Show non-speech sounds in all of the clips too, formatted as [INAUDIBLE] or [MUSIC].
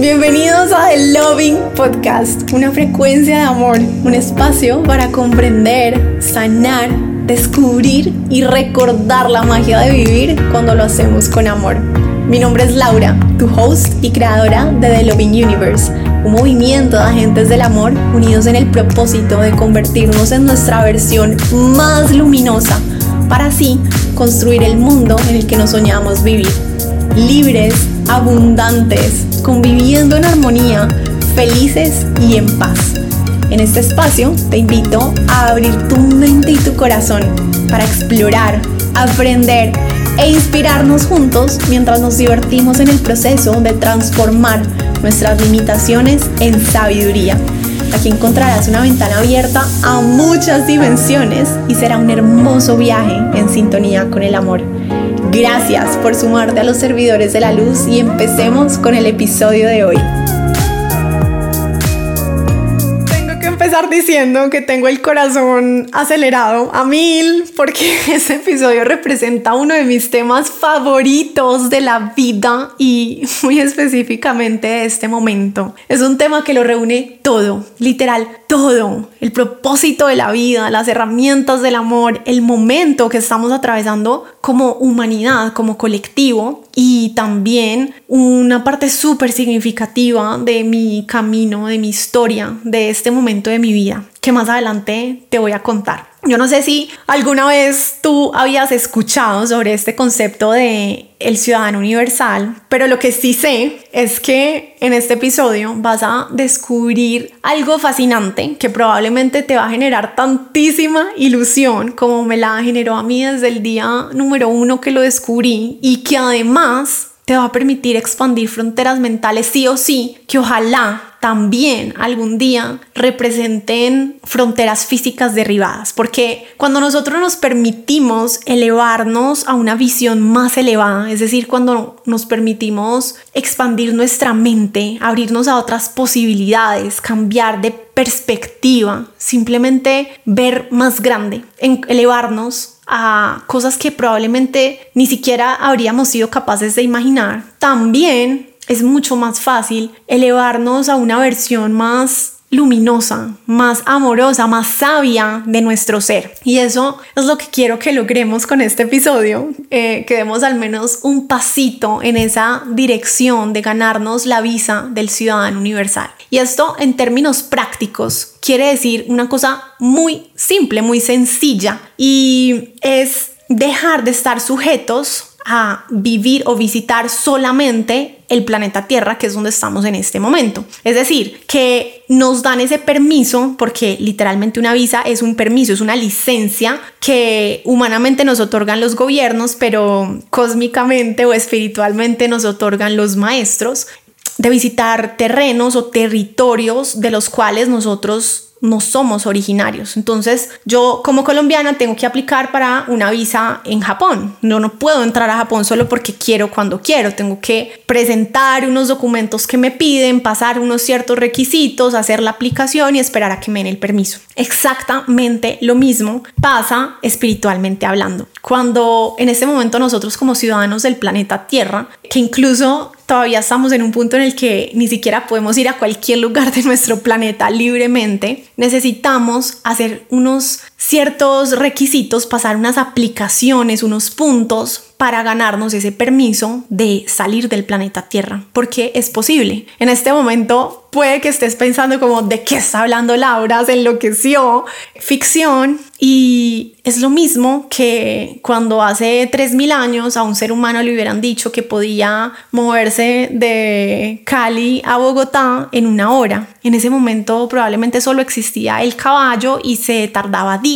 Bienvenidos a The Loving Podcast, una frecuencia de amor, un espacio para comprender, sanar, descubrir y recordar la magia de vivir cuando lo hacemos con amor. Mi nombre es Laura, tu host y creadora de The Loving Universe, un movimiento de agentes del amor unidos en el propósito de convertirnos en nuestra versión más luminosa para así construir el mundo en el que nos soñamos vivir. Libres, abundantes, conviviendo en armonía, felices y en paz. En este espacio te invito a abrir tu mente y tu corazón para explorar, aprender e inspirarnos juntos mientras nos divertimos en el proceso de transformar nuestras limitaciones en sabiduría. Aquí encontrarás una ventana abierta a muchas dimensiones y será un hermoso viaje en sintonía con el amor. Gracias por sumarte a los servidores de la luz y empecemos con el episodio de hoy. Empezar diciendo que tengo el corazón acelerado a mil porque [LAUGHS] este episodio representa uno de mis temas favoritos de la vida y muy específicamente de este momento. Es un tema que lo reúne todo, literal, todo. El propósito de la vida, las herramientas del amor, el momento que estamos atravesando como humanidad, como colectivo y también una parte súper significativa de mi camino, de mi historia, de este momento de mi vida, que más adelante te voy a contar. Yo no sé si alguna vez tú habías escuchado sobre este concepto de el ciudadano universal, pero lo que sí sé es que en este episodio vas a descubrir algo fascinante que probablemente te va a generar tantísima ilusión como me la generó a mí desde el día número uno que lo descubrí y que además te va a permitir expandir fronteras mentales sí o sí, que ojalá también algún día representen fronteras físicas derribadas, porque cuando nosotros nos permitimos elevarnos a una visión más elevada, es decir, cuando nos permitimos expandir nuestra mente, abrirnos a otras posibilidades, cambiar de perspectiva, simplemente ver más grande, elevarnos a cosas que probablemente ni siquiera habríamos sido capaces de imaginar, también es mucho más fácil elevarnos a una versión más luminosa, más amorosa, más sabia de nuestro ser. Y eso es lo que quiero que logremos con este episodio, eh, que demos al menos un pasito en esa dirección de ganarnos la visa del ciudadano universal. Y esto en términos prácticos quiere decir una cosa muy simple, muy sencilla, y es dejar de estar sujetos a vivir o visitar solamente el planeta Tierra, que es donde estamos en este momento. Es decir, que nos dan ese permiso, porque literalmente una visa es un permiso, es una licencia que humanamente nos otorgan los gobiernos, pero cósmicamente o espiritualmente nos otorgan los maestros de visitar terrenos o territorios de los cuales nosotros no somos originarios. Entonces, yo como colombiana tengo que aplicar para una visa en Japón. No, no puedo entrar a Japón solo porque quiero cuando quiero. Tengo que presentar unos documentos que me piden, pasar unos ciertos requisitos, hacer la aplicación y esperar a que me den el permiso. Exactamente lo mismo pasa espiritualmente hablando. Cuando en este momento nosotros como ciudadanos del planeta Tierra, que incluso todavía estamos en un punto en el que ni siquiera podemos ir a cualquier lugar de nuestro planeta libremente, necesitamos hacer unos ciertos requisitos, pasar unas aplicaciones, unos puntos para ganarnos ese permiso de salir del planeta Tierra, porque es posible. En este momento puede que estés pensando como, ¿de qué está hablando Laura? Se enloqueció. Ficción. Y es lo mismo que cuando hace 3.000 años a un ser humano le hubieran dicho que podía moverse de Cali a Bogotá en una hora. En ese momento probablemente solo existía el caballo y se tardaba días.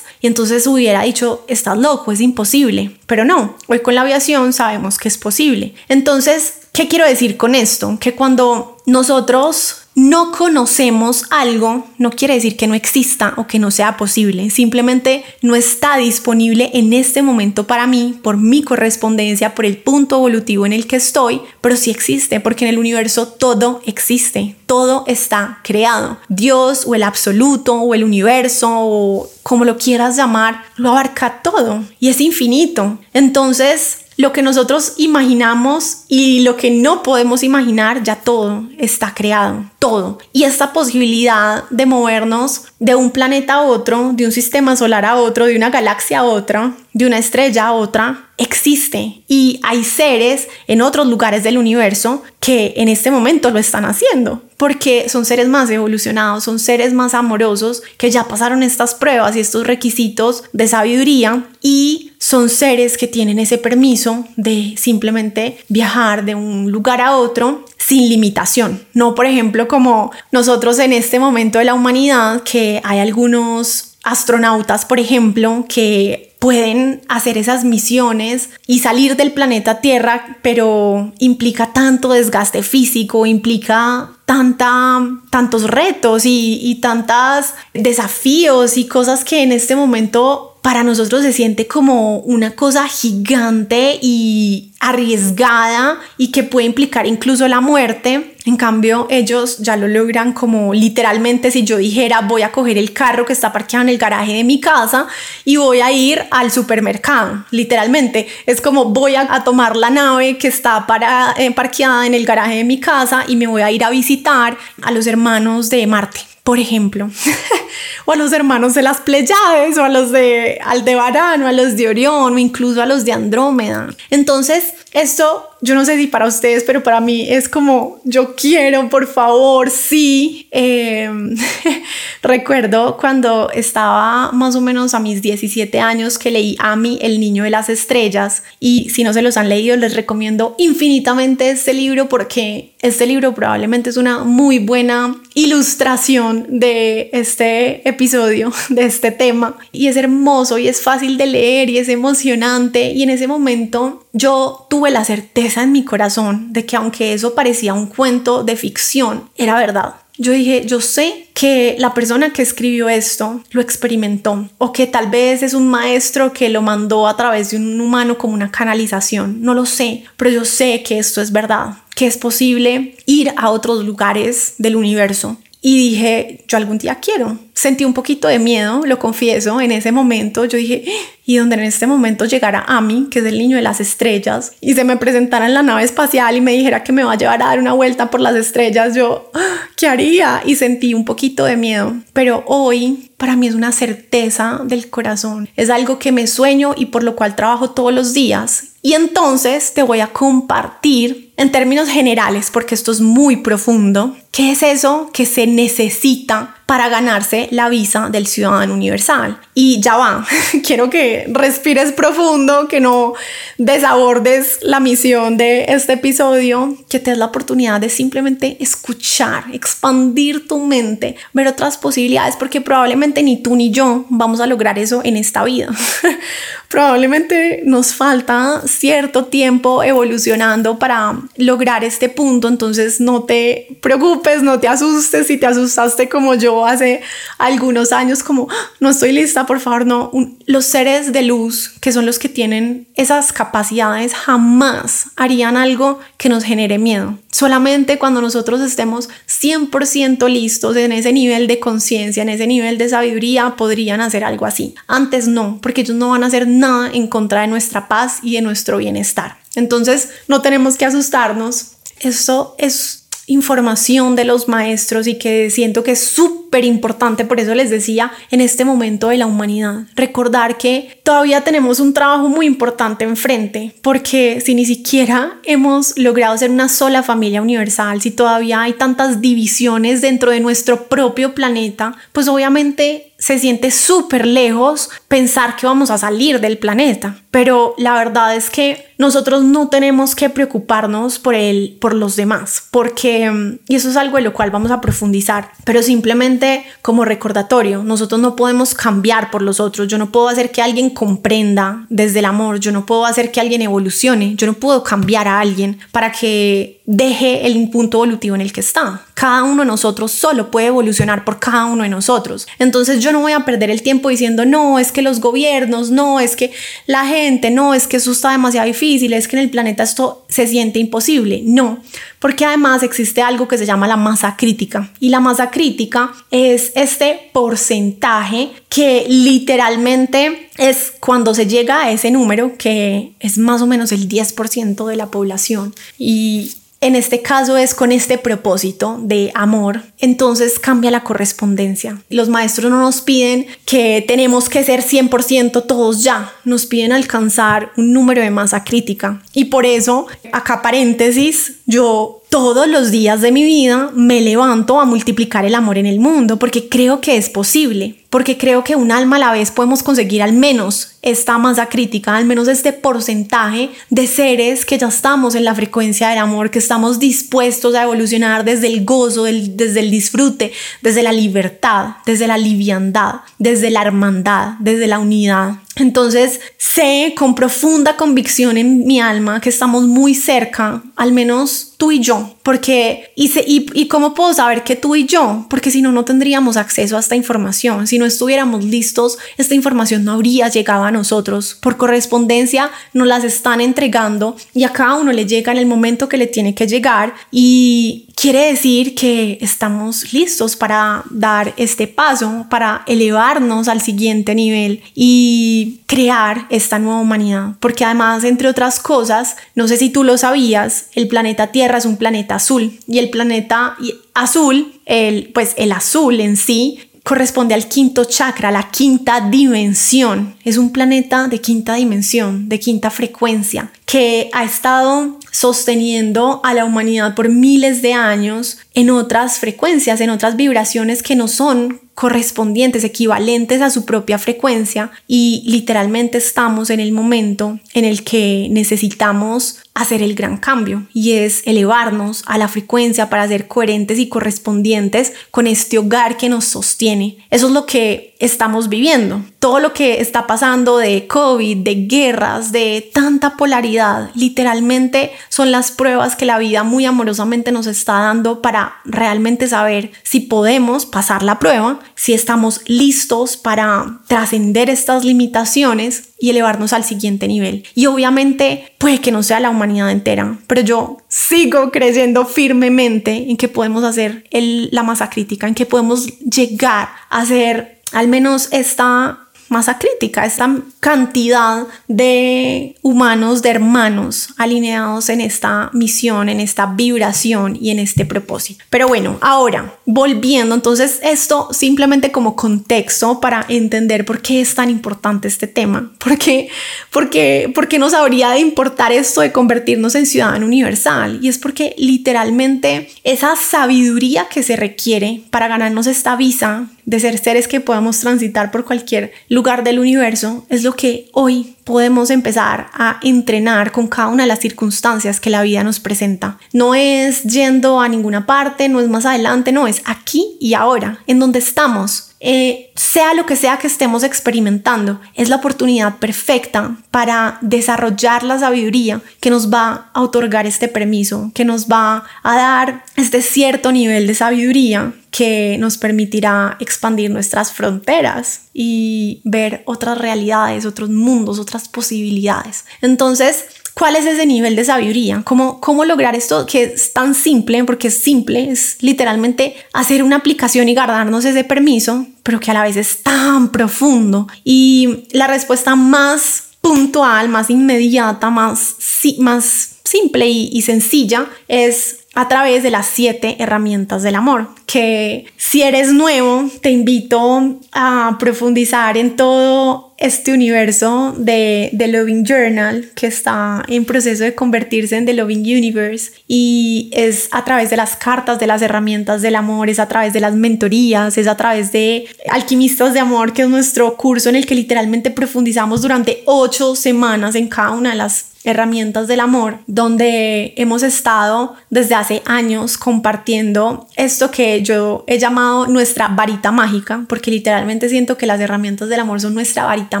Y entonces hubiera dicho, estás loco, es imposible. Pero no, hoy con la aviación sabemos que es posible. Entonces, ¿qué quiero decir con esto? Que cuando nosotros no conocemos algo, no quiere decir que no exista o que no sea posible, simplemente no está disponible en este momento para mí, por mi correspondencia, por el punto evolutivo en el que estoy, pero sí existe, porque en el universo todo existe, todo está creado. Dios o el absoluto o el universo o como lo quieras llamar, lo abarca todo y es infinito. Entonces, lo que nosotros imaginamos y lo que no podemos imaginar, ya todo está creado, todo. Y esta posibilidad de movernos de un planeta a otro, de un sistema solar a otro, de una galaxia a otra, de una estrella a otra, existe. Y hay seres en otros lugares del universo que en este momento lo están haciendo, porque son seres más evolucionados, son seres más amorosos, que ya pasaron estas pruebas y estos requisitos de sabiduría y son seres que tienen ese permiso de simplemente viajar de un lugar a otro sin limitación. No, por ejemplo, como nosotros en este momento de la humanidad, que hay algunos astronautas, por ejemplo, que pueden hacer esas misiones y salir del planeta Tierra, pero implica tanto desgaste físico, implica tanta, tantos retos y, y tantos desafíos y cosas que en este momento para nosotros se siente como una cosa gigante y arriesgada y que puede implicar incluso la muerte. En cambio, ellos ya lo logran como literalmente si yo dijera voy a coger el carro que está parqueado en el garaje de mi casa y voy a ir al supermercado. Literalmente es como voy a, tomar la nave que está para, eh, parqueada en el garaje de mi casa y me voy a ir a visitar a los hermanos de Marte por ejemplo, [LAUGHS] o a los hermanos de las Pleiades, o a los de Aldebarán, o a los de Orión, o incluso a los de Andrómeda. Entonces, esto, yo no sé si para ustedes, pero para mí es como, yo quiero, por favor, sí. Em, [LAUGHS] recuerdo cuando estaba más o menos a mis 17 años que leí a mí El Niño de las Estrellas. Y si no se los han leído les recomiendo infinitamente este libro porque este libro probablemente es una muy buena ilustración de este episodio, [LAUGHS] de este tema. Y es hermoso y es fácil de leer y es emocionante. Y en ese momento yo tuve la certeza en mi corazón de que aunque eso parecía un cuento de ficción, era verdad. Yo dije, yo sé que la persona que escribió esto lo experimentó o que tal vez es un maestro que lo mandó a través de un humano como una canalización, no lo sé, pero yo sé que esto es verdad, que es posible ir a otros lugares del universo y dije, yo algún día quiero. Sentí un poquito de miedo, lo confieso, en ese momento. Yo dije, y donde en este momento llegara Ami, que es el niño de las estrellas, y se me presentara en la nave espacial y me dijera que me va a llevar a dar una vuelta por las estrellas, yo, ¿qué haría? Y sentí un poquito de miedo. Pero hoy, para mí es una certeza del corazón. Es algo que me sueño y por lo cual trabajo todos los días. Y entonces te voy a compartir en términos generales, porque esto es muy profundo, qué es eso que se necesita para ganarse la visa del ciudadano universal. Y ya va, [LAUGHS] quiero que respires profundo, que no desabordes la misión de este episodio, que te des la oportunidad de simplemente escuchar, expandir tu mente, ver otras posibilidades, porque probablemente ni tú ni yo vamos a lograr eso en esta vida. [LAUGHS] probablemente nos falta cierto tiempo evolucionando para lograr este punto, entonces no te preocupes, no te asustes si te asustaste como yo hace algunos años, como ah, no estoy lista, por favor, no. los seres de luz, que son los que tienen esas capacidades, jamás harían algo que nos genere miedo. Solamente cuando nosotros estemos 100% listos en ese nivel de conciencia, en ese nivel de sabiduría, podrían hacer algo así. Antes no, porque ellos no van a hacer nada en contra de nuestra paz y de nuestro bienestar. Entonces, no tenemos que asustarnos. Esto es información de los maestros y que siento que es súper importante, por eso les decía, en este momento de la humanidad, recordar que todavía tenemos un trabajo muy importante enfrente, porque si ni siquiera hemos logrado ser una sola familia universal, si todavía hay tantas divisiones dentro de nuestro propio planeta, pues obviamente se siente súper lejos pensar que vamos a salir del planeta, pero la verdad es que nosotros no tenemos que preocuparnos por él, por los demás, porque, y eso es algo de lo cual vamos a profundizar, pero simplemente como recordatorio, nosotros no podemos cambiar por los otros, yo no puedo hacer que alguien comprenda desde el amor, yo no puedo hacer que alguien evolucione, yo no puedo cambiar a alguien para que deje el punto evolutivo en el que está. Cada uno de nosotros solo puede evolucionar por cada uno de nosotros. Entonces yo no voy a perder el tiempo diciendo, no, es que los gobiernos, no, es que la gente, no, es que eso está demasiado difícil, es que en el planeta esto se siente imposible. No, porque además existe algo que se llama la masa crítica. Y la masa crítica es este porcentaje que literalmente es cuando se llega a ese número que es más o menos el 10% de la población. Y en este caso es con este propósito de amor, entonces cambia la correspondencia. Los maestros no nos piden que tenemos que ser 100% todos ya, nos piden alcanzar un número de masa crítica. Y por eso, acá paréntesis, yo todos los días de mi vida me levanto a multiplicar el amor en el mundo porque creo que es posible, porque creo que un alma a la vez podemos conseguir al menos esta masa crítica, al menos este porcentaje de seres que ya estamos en la frecuencia del amor, que estamos dispuestos a evolucionar desde el gozo, desde el disfrute, desde la libertad, desde la liviandad, desde la hermandad, desde la unidad. Entonces sé con profunda convicción en mi alma que estamos muy cerca, al menos tú y yo, porque y, y, y cómo puedo saber que tú y yo, porque si no, no tendríamos acceso a esta información, si no estuviéramos listos, esta información no habría llegado a nosotros, por correspondencia nos las están entregando y a cada uno le llega en el momento que le tiene que llegar y quiere decir que estamos listos para dar este paso, para elevarnos al siguiente nivel. Y crear esta nueva humanidad. Porque además, entre otras cosas, no sé si tú lo sabías, el planeta Tierra es un planeta azul y el planeta azul, el, pues el azul en sí, corresponde al quinto chakra, la quinta dimensión. Es un planeta de quinta dimensión, de quinta frecuencia, que ha estado sosteniendo a la humanidad por miles de años en otras frecuencias, en otras vibraciones que no son correspondientes, equivalentes a su propia frecuencia y literalmente estamos en el momento en el que necesitamos hacer el gran cambio y es elevarnos a la frecuencia para ser coherentes y correspondientes con este hogar que nos sostiene. Eso es lo que estamos viviendo. Todo lo que está pasando de COVID, de guerras, de tanta polaridad, literalmente son las pruebas que la vida muy amorosamente nos está dando para realmente saber si podemos pasar la prueba, si estamos listos para trascender estas limitaciones y elevarnos al siguiente nivel. Y obviamente puede que no sea la humanidad entera, pero yo sigo creyendo firmemente en que podemos hacer la masa crítica, en que podemos llegar a ser al menos esta masa crítica, esta cantidad de humanos, de hermanos alineados en esta misión, en esta vibración y en este propósito. Pero bueno, ahora volviendo, entonces esto simplemente como contexto para entender por qué es tan importante este tema, por qué, porque nos habría de importar esto de convertirnos en ciudadano universal. Y es porque literalmente esa sabiduría que se requiere para ganarnos esta visa de ser seres que podamos transitar por cualquier lugar del universo es lo que hoy podemos empezar a entrenar con cada una de las circunstancias que la vida nos presenta. No es yendo a ninguna parte, no es más adelante, no, es aquí y ahora, en donde estamos. Eh, sea lo que sea que estemos experimentando, es la oportunidad perfecta para desarrollar la sabiduría que nos va a otorgar este permiso, que nos va a dar este cierto nivel de sabiduría que nos permitirá expandir nuestras fronteras y ver otras realidades, otros mundos, otras posibilidades. Entonces, ¿cuál es ese nivel de sabiduría? ¿Cómo, cómo lograr esto que es tan simple? Porque es simple, es literalmente hacer una aplicación y guardarnos ese permiso, pero que a la vez es tan profundo. Y la respuesta más puntual, más inmediata, más, más simple y, y sencilla es a través de las siete herramientas del amor, que si eres nuevo, te invito a profundizar en todo este universo de The Loving Journal, que está en proceso de convertirse en The Loving Universe, y es a través de las cartas, de las herramientas del amor, es a través de las mentorías, es a través de Alquimistas de Amor, que es nuestro curso en el que literalmente profundizamos durante ocho semanas en cada una de las herramientas del amor, donde hemos estado desde hace años compartiendo esto que yo he llamado nuestra varita mágica, porque literalmente siento que las herramientas del amor son nuestra varita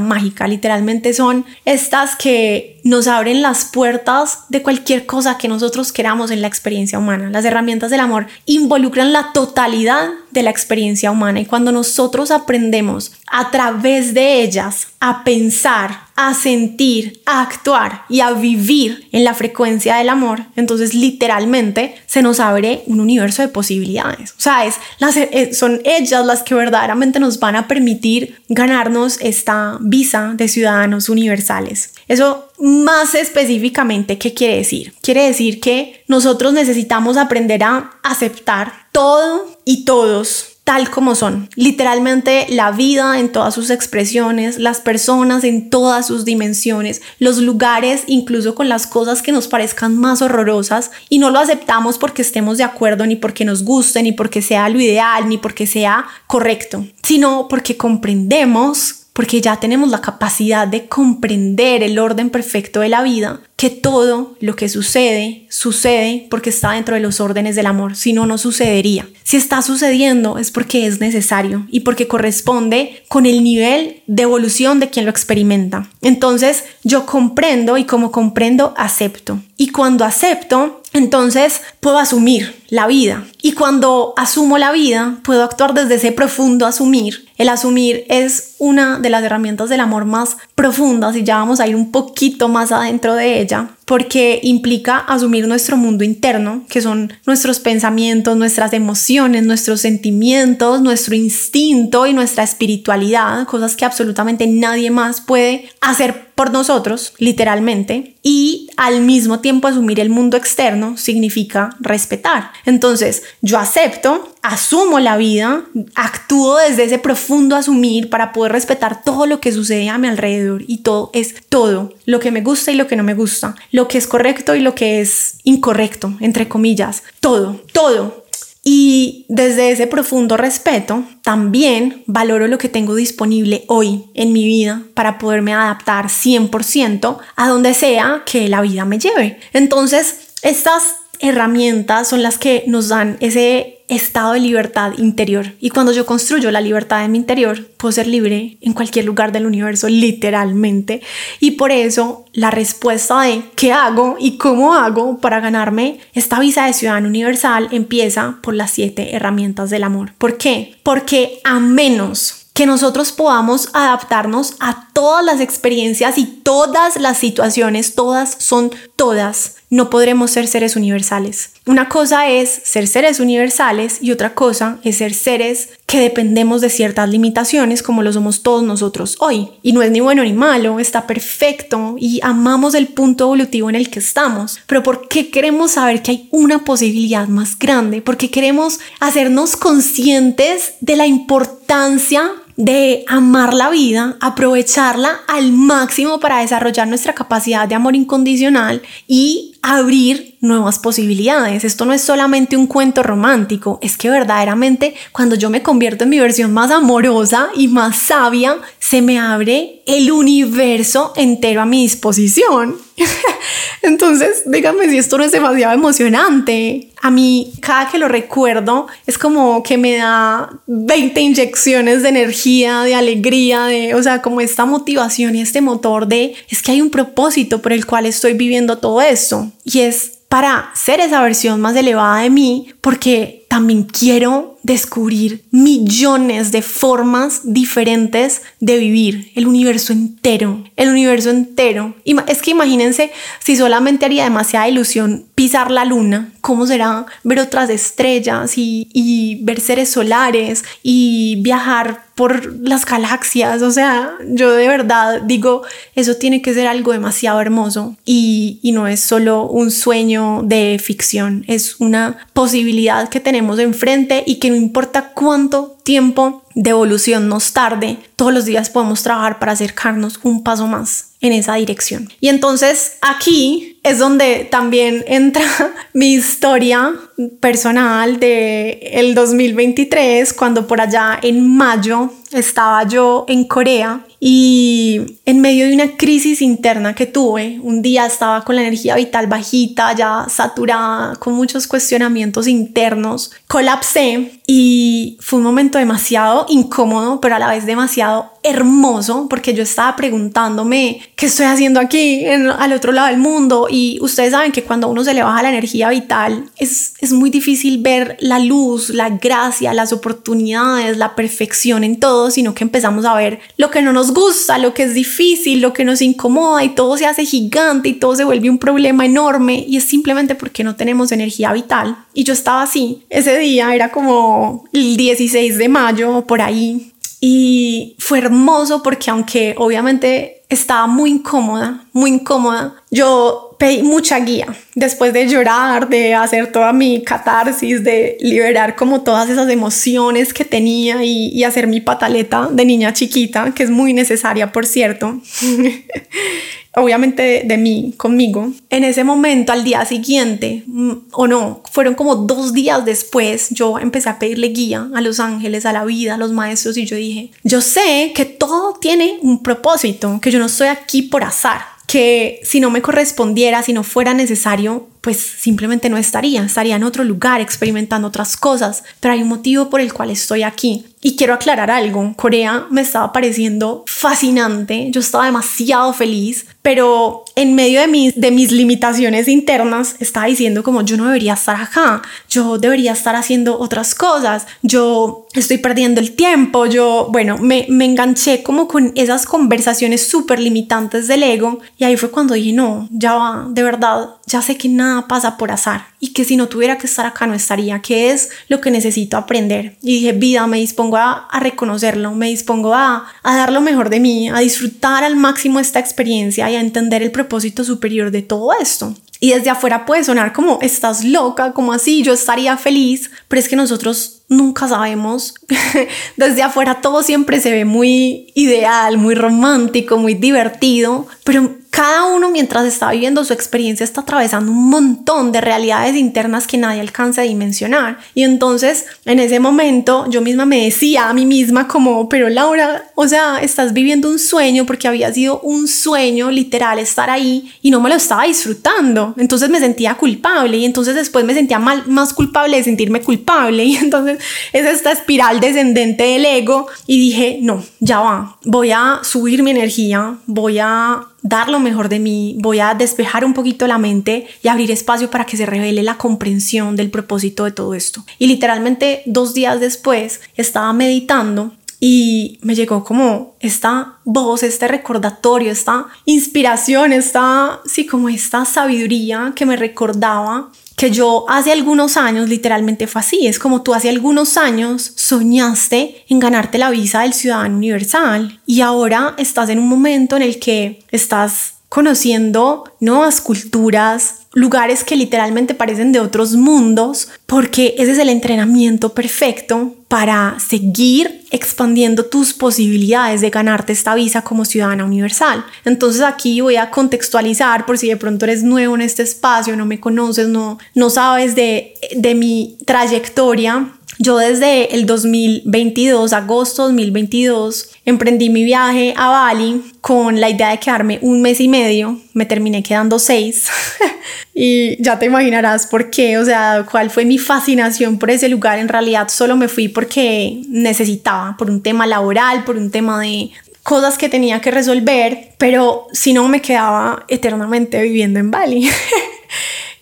mágica, literalmente son estas que nos abren las puertas de cualquier cosa que nosotros queramos en la experiencia humana. Las herramientas del amor involucran la totalidad de la experiencia humana y cuando nosotros aprendemos a través de ellas a pensar, a sentir, a actuar y a vivir en la frecuencia del amor, entonces literalmente se nos abre un universo de posibilidades. O sea, es, las, eh, son ellas las que verdaderamente nos van a permitir ganarnos esta visa de ciudadanos universales. Eso más específicamente, ¿qué quiere decir? Quiere decir que nosotros necesitamos aprender a aceptar todo y todos tal como son. Literalmente la vida en todas sus expresiones, las personas en todas sus dimensiones, los lugares, incluso con las cosas que nos parezcan más horrorosas y no lo aceptamos porque estemos de acuerdo, ni porque nos guste, ni porque sea lo ideal, ni porque sea correcto, sino porque comprendemos porque ya tenemos la capacidad de comprender el orden perfecto de la vida, que todo lo que sucede, sucede porque está dentro de los órdenes del amor, si no, no sucedería. Si está sucediendo es porque es necesario y porque corresponde con el nivel de evolución de quien lo experimenta. Entonces yo comprendo y como comprendo, acepto. Y cuando acepto, entonces puedo asumir la vida. Y cuando asumo la vida, puedo actuar desde ese profundo asumir. El asumir es una de las herramientas del amor más profundas y ya vamos a ir un poquito más adentro de ella porque implica asumir nuestro mundo interno, que son nuestros pensamientos, nuestras emociones, nuestros sentimientos, nuestro instinto y nuestra espiritualidad, cosas que absolutamente nadie más puede hacer por nosotros, literalmente, y al mismo tiempo asumir el mundo externo significa respetar. Entonces, yo acepto, asumo la vida, actúo desde ese profundo asumir para poder respetar todo lo que sucede a mi alrededor y todo es todo, lo que me gusta y lo que no me gusta, lo que es correcto y lo que es incorrecto, entre comillas, todo, todo. Y desde ese profundo respeto, también valoro lo que tengo disponible hoy en mi vida para poderme adaptar 100% a donde sea que la vida me lleve. Entonces, estas herramientas son las que nos dan ese estado de libertad interior. Y cuando yo construyo la libertad en mi interior, puedo ser libre en cualquier lugar del universo, literalmente. Y por eso la respuesta de qué hago y cómo hago para ganarme esta visa de ciudadano universal empieza por las siete herramientas del amor. ¿Por qué? Porque a menos que nosotros podamos adaptarnos a todas las experiencias y todas las situaciones, todas son todas, no podremos ser seres universales. Una cosa es ser seres universales y otra cosa es ser seres que dependemos de ciertas limitaciones como lo somos todos nosotros hoy. Y no es ni bueno ni malo, está perfecto y amamos el punto evolutivo en el que estamos. Pero ¿por qué queremos saber que hay una posibilidad más grande? Porque queremos hacernos conscientes de la importancia de amar la vida, aprovecharla al máximo para desarrollar nuestra capacidad de amor incondicional y abrir nuevas posibilidades. Esto no es solamente un cuento romántico, es que verdaderamente cuando yo me convierto en mi versión más amorosa y más sabia, se me abre el universo entero a mi disposición. [LAUGHS] Entonces, díganme si esto no es demasiado emocionante. A mí, cada que lo recuerdo, es como que me da 20 inyecciones de energía, de alegría, de, o sea, como esta motivación y este motor de, es que hay un propósito por el cual estoy viviendo todo esto. Y es para ser esa versión más elevada de mí, porque también quiero descubrir millones de formas diferentes de vivir el universo entero, el universo entero. Es que imagínense si solamente haría demasiada ilusión pisar la luna, cómo será ver otras estrellas y, y ver seres solares y viajar por las galaxias. O sea, yo de verdad digo, eso tiene que ser algo demasiado hermoso y, y no es solo un sueño de ficción, es una posibilidad que tenemos enfrente y que importa cuánto tiempo de evolución nos tarde, todos los días podemos trabajar para acercarnos un paso más en esa dirección. Y entonces aquí es donde también [LAUGHS] entra mi historia personal de el 2023 cuando por allá en mayo estaba yo en Corea y en medio de una crisis interna que tuve, un día estaba con la energía vital bajita, ya saturada, con muchos cuestionamientos internos, colapsé y fue un momento demasiado incómodo, pero a la vez demasiado hermoso porque yo estaba preguntándome qué estoy haciendo aquí al otro lado del mundo y ustedes saben que cuando a uno se le baja la energía vital es, es muy difícil ver la luz, la gracia, las oportunidades, la perfección en todo, sino que empezamos a ver lo que no nos gusta, lo que es difícil, lo que nos incomoda y todo se hace gigante y todo se vuelve un problema enorme y es simplemente porque no tenemos energía vital. Y yo estaba así, ese día era como el 16 de mayo por ahí y fue hermoso porque aunque obviamente estaba muy incómoda, muy incómoda, yo pedí mucha guía. Después de llorar, de hacer toda mi catarsis, de liberar como todas esas emociones que tenía y, y hacer mi pataleta de niña chiquita, que es muy necesaria, por cierto. [LAUGHS] obviamente de, mí, conmigo. En ese momento, al día siguiente, mm, o no, fueron como dos días después, yo empecé a pedirle guía a los ángeles, a la vida, a los maestros, y yo dije, yo sé que todo tiene un propósito, que yo no estoy aquí por azar, que si no me correspondiera, si no fuera necesario, pues simplemente no estaría, estaría en otro lugar experimentando otras cosas, pero hay un motivo por el cual estoy aquí. Y quiero aclarar algo, Corea me estaba pareciendo fascinante, yo estaba demasiado feliz, pero en medio de mis, de mis limitaciones internas estaba diciendo como yo no debería estar acá, yo debería estar haciendo otras cosas, yo estoy perdiendo el tiempo, yo, bueno, me, me enganché como con esas conversaciones súper limitantes del ego. Y ahí fue cuando dije, no, ya va, de verdad, ya sé que nada pasa por azar y que si no tuviera que estar acá no estaría, que es lo que necesito aprender. Y dije, vida, me dispongo a, reconocerlo, me dispongo a, a dar lo mejor de mí, a disfrutar al máximo esta experiencia y a entender el propósito superior de todo esto. Y desde afuera puede sonar como, estás loca, como así, yo estaría feliz, pero es que nosotros nunca sabemos. [LAUGHS] desde afuera todo siempre se ve muy ideal, muy romántico, muy divertido, pero cada uno mientras está viviendo su experiencia está atravesando un montón de realidades internas que nadie alcanza a dimensionar. Y entonces en ese momento yo misma me decía a mí misma como, pero Laura, o sea, estás viviendo un sueño porque había sido un sueño literal estar ahí y no me lo estaba disfrutando. Entonces me sentía culpable y entonces después me sentía mal, más culpable de sentirme culpable [LAUGHS] y entonces es esta espiral descendente del ego y dije, no, ya va, voy a subir mi energía, voy a dar lo mejor de mí, voy a despejar un poquito la mente y abrir espacio para que se revele la comprensión del propósito de todo esto. Y literalmente dos días después estaba meditando y me llegó como esta voz, este recordatorio, esta inspiración, esta, sí, como esta sabiduría que me recordaba que yo hace algunos años literalmente fue así, es como tú hace algunos años soñaste en ganarte la visa del ciudadano universal y ahora estás en un momento en el que estás conociendo nuevas culturas, lugares que literalmente parecen de otros mundos, porque ese es el entrenamiento perfecto para seguir expandiendo tus posibilidades de ganarte esta visa como ciudadana universal. Entonces aquí voy a contextualizar por si de pronto eres nuevo en este espacio, no me conoces, no, no sabes de, de mi trayectoria. Yo desde el 2022, agosto 2022, emprendí mi viaje a Bali con la idea de quedarme un mes y medio. Me terminé quedando seis. [LAUGHS] y ya te imaginarás por qué, o sea, cuál fue mi fascinación por ese lugar. En realidad solo me fui porque necesitaba, por un tema laboral, por un tema de, cosas que tenía que resolver, pero si no me quedaba eternamente viviendo en Bali. [LAUGHS]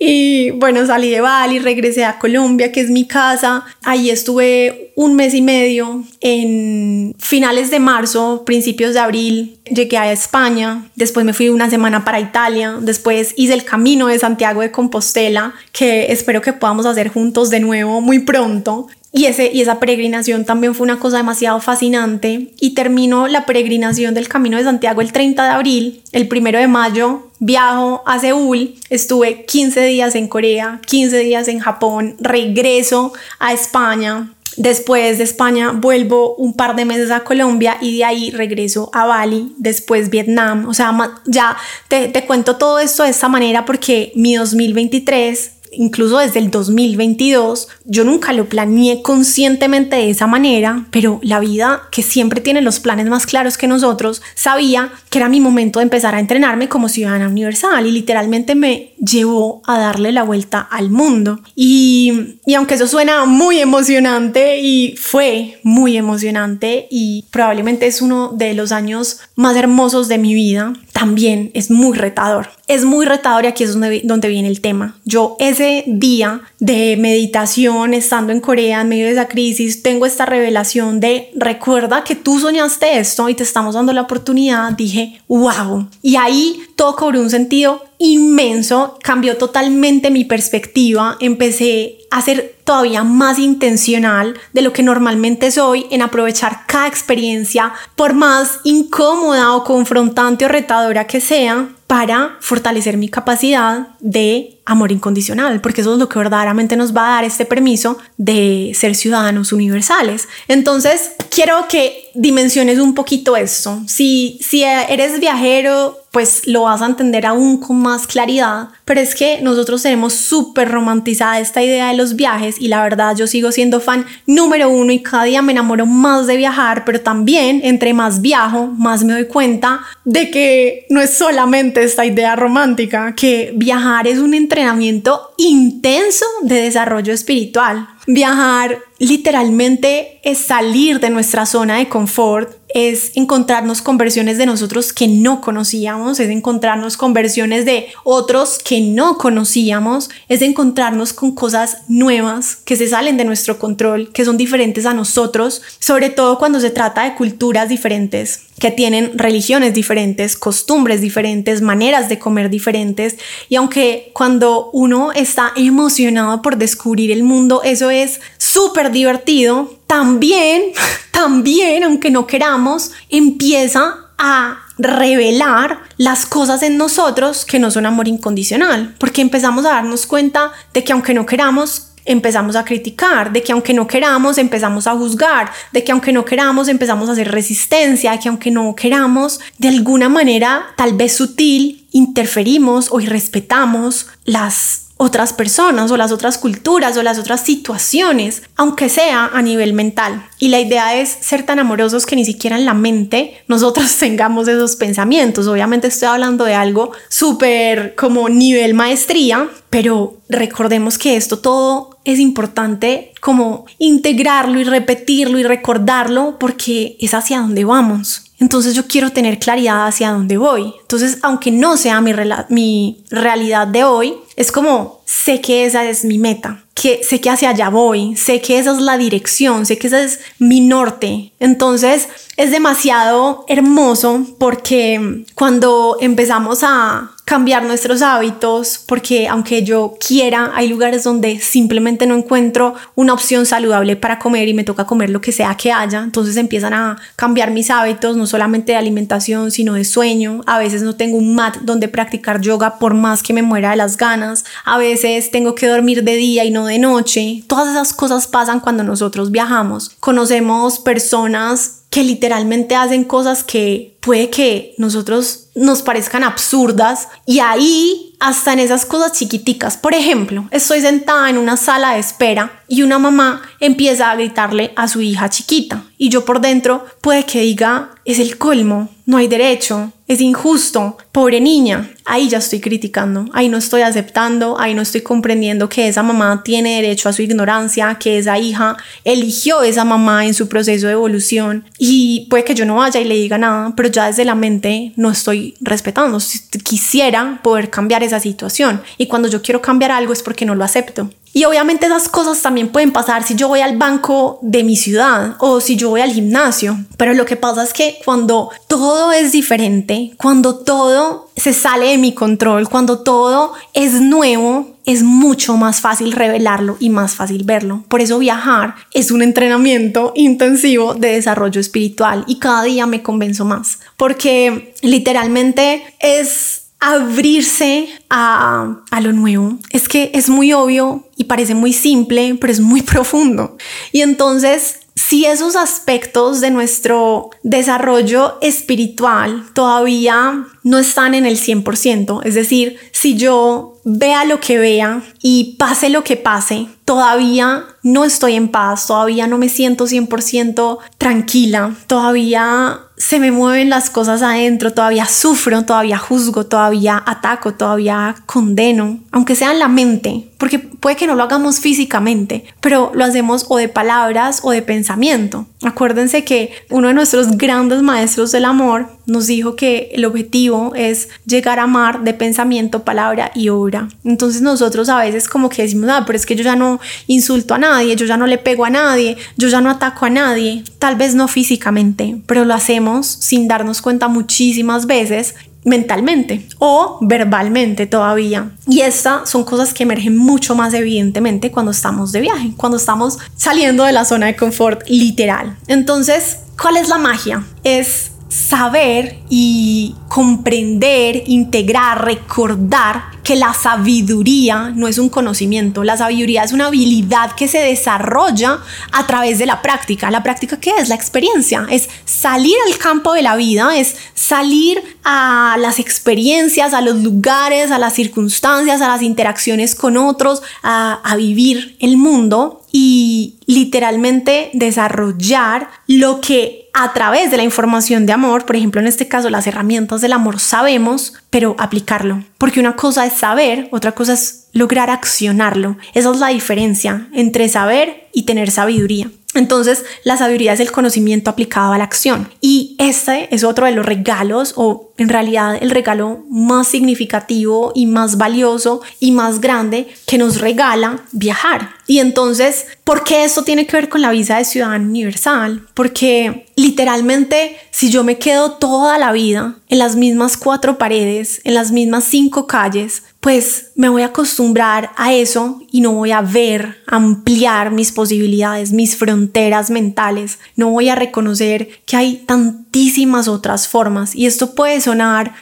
Y bueno, salí de Bali, regresé a Colombia, que es mi casa. Ahí estuve un mes y medio. En finales de marzo, principios de abril, llegué a España. Después me fui una semana para Italia. Después hice el camino de Santiago de Compostela, que espero que podamos hacer juntos de nuevo muy pronto. Y, ese, y esa peregrinación también fue una cosa demasiado fascinante. Y termino la peregrinación del Camino de Santiago el 30 de abril. El 1 de mayo viajo a Seúl. Estuve 15 días en Corea, 15 días en Japón. Regreso a España. Después de España vuelvo un par de meses a Colombia y de ahí regreso a Bali, después Vietnam. O sea, ya te, te cuento todo esto de esta manera porque mi 2023 incluso desde el 2022. Yo nunca lo planeé conscientemente de esa manera, pero la vida que siempre tiene los planes más claros que nosotros, sabía que era mi momento de empezar a entrenarme como ciudadana universal y literalmente me llevó a darle la vuelta al mundo. Y, y aunque eso suena muy emocionante y fue muy emocionante y probablemente es uno de los años más hermosos de mi vida, también es muy retador. Es muy retador y aquí es donde, viene el tema. Yo ese día de meditación, estando en Corea en medio de esa crisis, tengo esta revelación de recuerda que tú soñaste esto y te estamos dando la oportunidad. Dije, wow. Y ahí todo cobró un sentido inmenso, cambió totalmente mi perspectiva, empecé a ser todavía más intencional de lo que normalmente soy en aprovechar cada experiencia, por más incómoda o confrontante o retadora que sea, para fortalecer mi capacidad de amor incondicional, porque eso es lo que verdaderamente nos va a dar este permiso de ser ciudadanos universales. Entonces, quiero que dimensiones un poquito esto. Si, si eres viajero, pues lo vas a entender aún con más claridad. Pero es que nosotros tenemos súper romantizada esta idea de los viajes y la verdad yo sigo siendo fan número uno y cada día me enamoro más de viajar, pero también entre más viajo, más me doy cuenta de que no es solamente esta idea romántica, que viajar es un entrenamiento intenso de desarrollo espiritual. Viajar literalmente es salir de nuestra zona de confort, es encontrarnos con versiones de nosotros que no conocíamos, es encontrarnos con versiones de otros que no conocíamos, es encontrarnos con cosas nuevas que se salen de nuestro control, que son diferentes a nosotros, sobre todo cuando se trata de culturas diferentes que tienen religiones diferentes, costumbres diferentes, maneras de comer diferentes. Y aunque cuando uno está emocionado por descubrir el mundo, eso es súper divertido, también, [LAUGHS] también, aunque no queramos, empieza a revelar las cosas en nosotros que no son amor incondicional, porque empezamos a darnos cuenta de que aunque no queramos, empezamos a criticar, de que aunque no queramos empezamos a juzgar, de que aunque no queramos empezamos a hacer resistencia, de que aunque no queramos de alguna manera tal vez sutil interferimos o irrespetamos las otras personas o las otras culturas o las otras situaciones, aunque sea a nivel mental. Y la idea es ser tan amorosos que ni siquiera en la mente nosotros [LAUGHS] tengamos esos pensamientos. Obviamente estoy hablando de algo súper como nivel maestría, pero recordemos que esto todo es importante como integrarlo y repetirlo y recordarlo porque es hacia donde vamos. Entonces yo quiero tener claridad hacia dónde voy. Entonces, aunque no sea mi, mi realidad de hoy, es como sé que esa es mi meta, que sé que hacia allá voy, sé que esa es la dirección, sé que esa es mi norte. Entonces es demasiado hermoso porque cuando empezamos a cambiar nuestros hábitos, porque aunque yo quiera, hay lugares donde simplemente no encuentro una opción saludable para comer y me toca comer lo que sea que haya, entonces empiezan a cambiar mis hábitos, no solamente de alimentación, sino de sueño. A veces no tengo un mat donde practicar yoga por más que me muera de las ganas, a veces tengo que dormir de día y no de noche. Todas esas cosas pasan cuando nosotros viajamos. Conocemos personas que literalmente hacen cosas que puede que nosotros nos parezcan absurdas y ahí hasta en esas cosas chiquiticas. Por ejemplo, estoy sentada en una sala de espera y una mamá empieza a gritarle a su hija chiquita y yo por dentro puede que diga, es el colmo, no hay derecho, es injusto, pobre niña. Ahí ya estoy criticando, ahí no estoy aceptando, ahí no estoy comprendiendo que esa mamá tiene derecho a su ignorancia, que esa hija eligió esa mamá en su proceso de evolución y puede que yo no vaya y le diga nada, pero ya desde la mente no respetando. Quisiera poder cambiar esa situación y cuando yo quiero cambiar algo es porque no lo acepto. Y obviamente esas cosas también pueden pasar si yo voy al banco de mi ciudad o si yo voy al gimnasio. Pero lo que pasa es que cuando todo es diferente, cuando todo se sale de mi control, cuando todo es nuevo, es mucho más fácil revelarlo y más fácil verlo. Por eso viajar es un entrenamiento intensivo de desarrollo espiritual y cada día me convenzo más porque literalmente es abrirse a, a, lo nuevo. Es que es muy obvio y parece muy simple, pero es muy [LAUGHS] profundo. Y entonces, si esos aspectos de nuestro desarrollo espiritual todavía no están en el 100%, es decir, si yo vea lo que vea y pase lo que pase, todavía no estoy en paz, todavía no me siento 100% tranquila, todavía se me mueven las cosas adentro, todavía sufro, todavía juzgo, todavía ataco, todavía condeno, aunque sea en la mente, porque puede que no lo hagamos físicamente, pero lo hacemos o de palabras o de pensamiento. Acuérdense que uno de nuestros grandes maestros del amor nos dijo que el objetivo es llegar a amar de pensamiento, palabra y obra. Entonces nosotros a veces como que decimos, ah, pero es que yo ya no insulto a nadie, yo ya no le pego a nadie, yo ya no ataco a nadie, tal vez no físicamente, pero lo hacemos sin darnos cuenta muchísimas veces mentalmente o verbalmente todavía. Y estas son cosas que emergen mucho más evidentemente cuando estamos de viaje, cuando estamos saliendo de la zona de confort literal. Entonces, ¿cuál es la magia? Es saber y comprender, integrar, recordar que la sabiduría no es un conocimiento, la sabiduría es una habilidad que se desarrolla a través de la práctica. ¿La práctica qué es? La experiencia, es salir al campo de la vida, es salir a las experiencias, a los lugares, a las circunstancias, a las interacciones con otros, a, a vivir el mundo y literalmente desarrollar lo que a través de la información de amor, por ejemplo en este caso las herramientas del amor sabemos, pero aplicarlo. Porque una cosa es saber, otra cosa es lograr accionarlo. Esa es la diferencia entre saber y tener sabiduría. Entonces, la sabiduría es el conocimiento aplicado a la acción. Y este es otro de los regalos, o en realidad el regalo más significativo y más valioso y más grande que nos regala viajar. Y entonces, ¿por qué esto tiene que ver con la visa de ciudadano universal? Porque literalmente, si yo me quedo toda la vida en las mismas cuatro paredes, en las mismas cinco calles, pues me voy a acostumbrar a eso y no voy a ver, ampliar mis posibilidades, mis fronteras mentales, no voy a reconocer que hay tantísimas otras formas. Y esto puede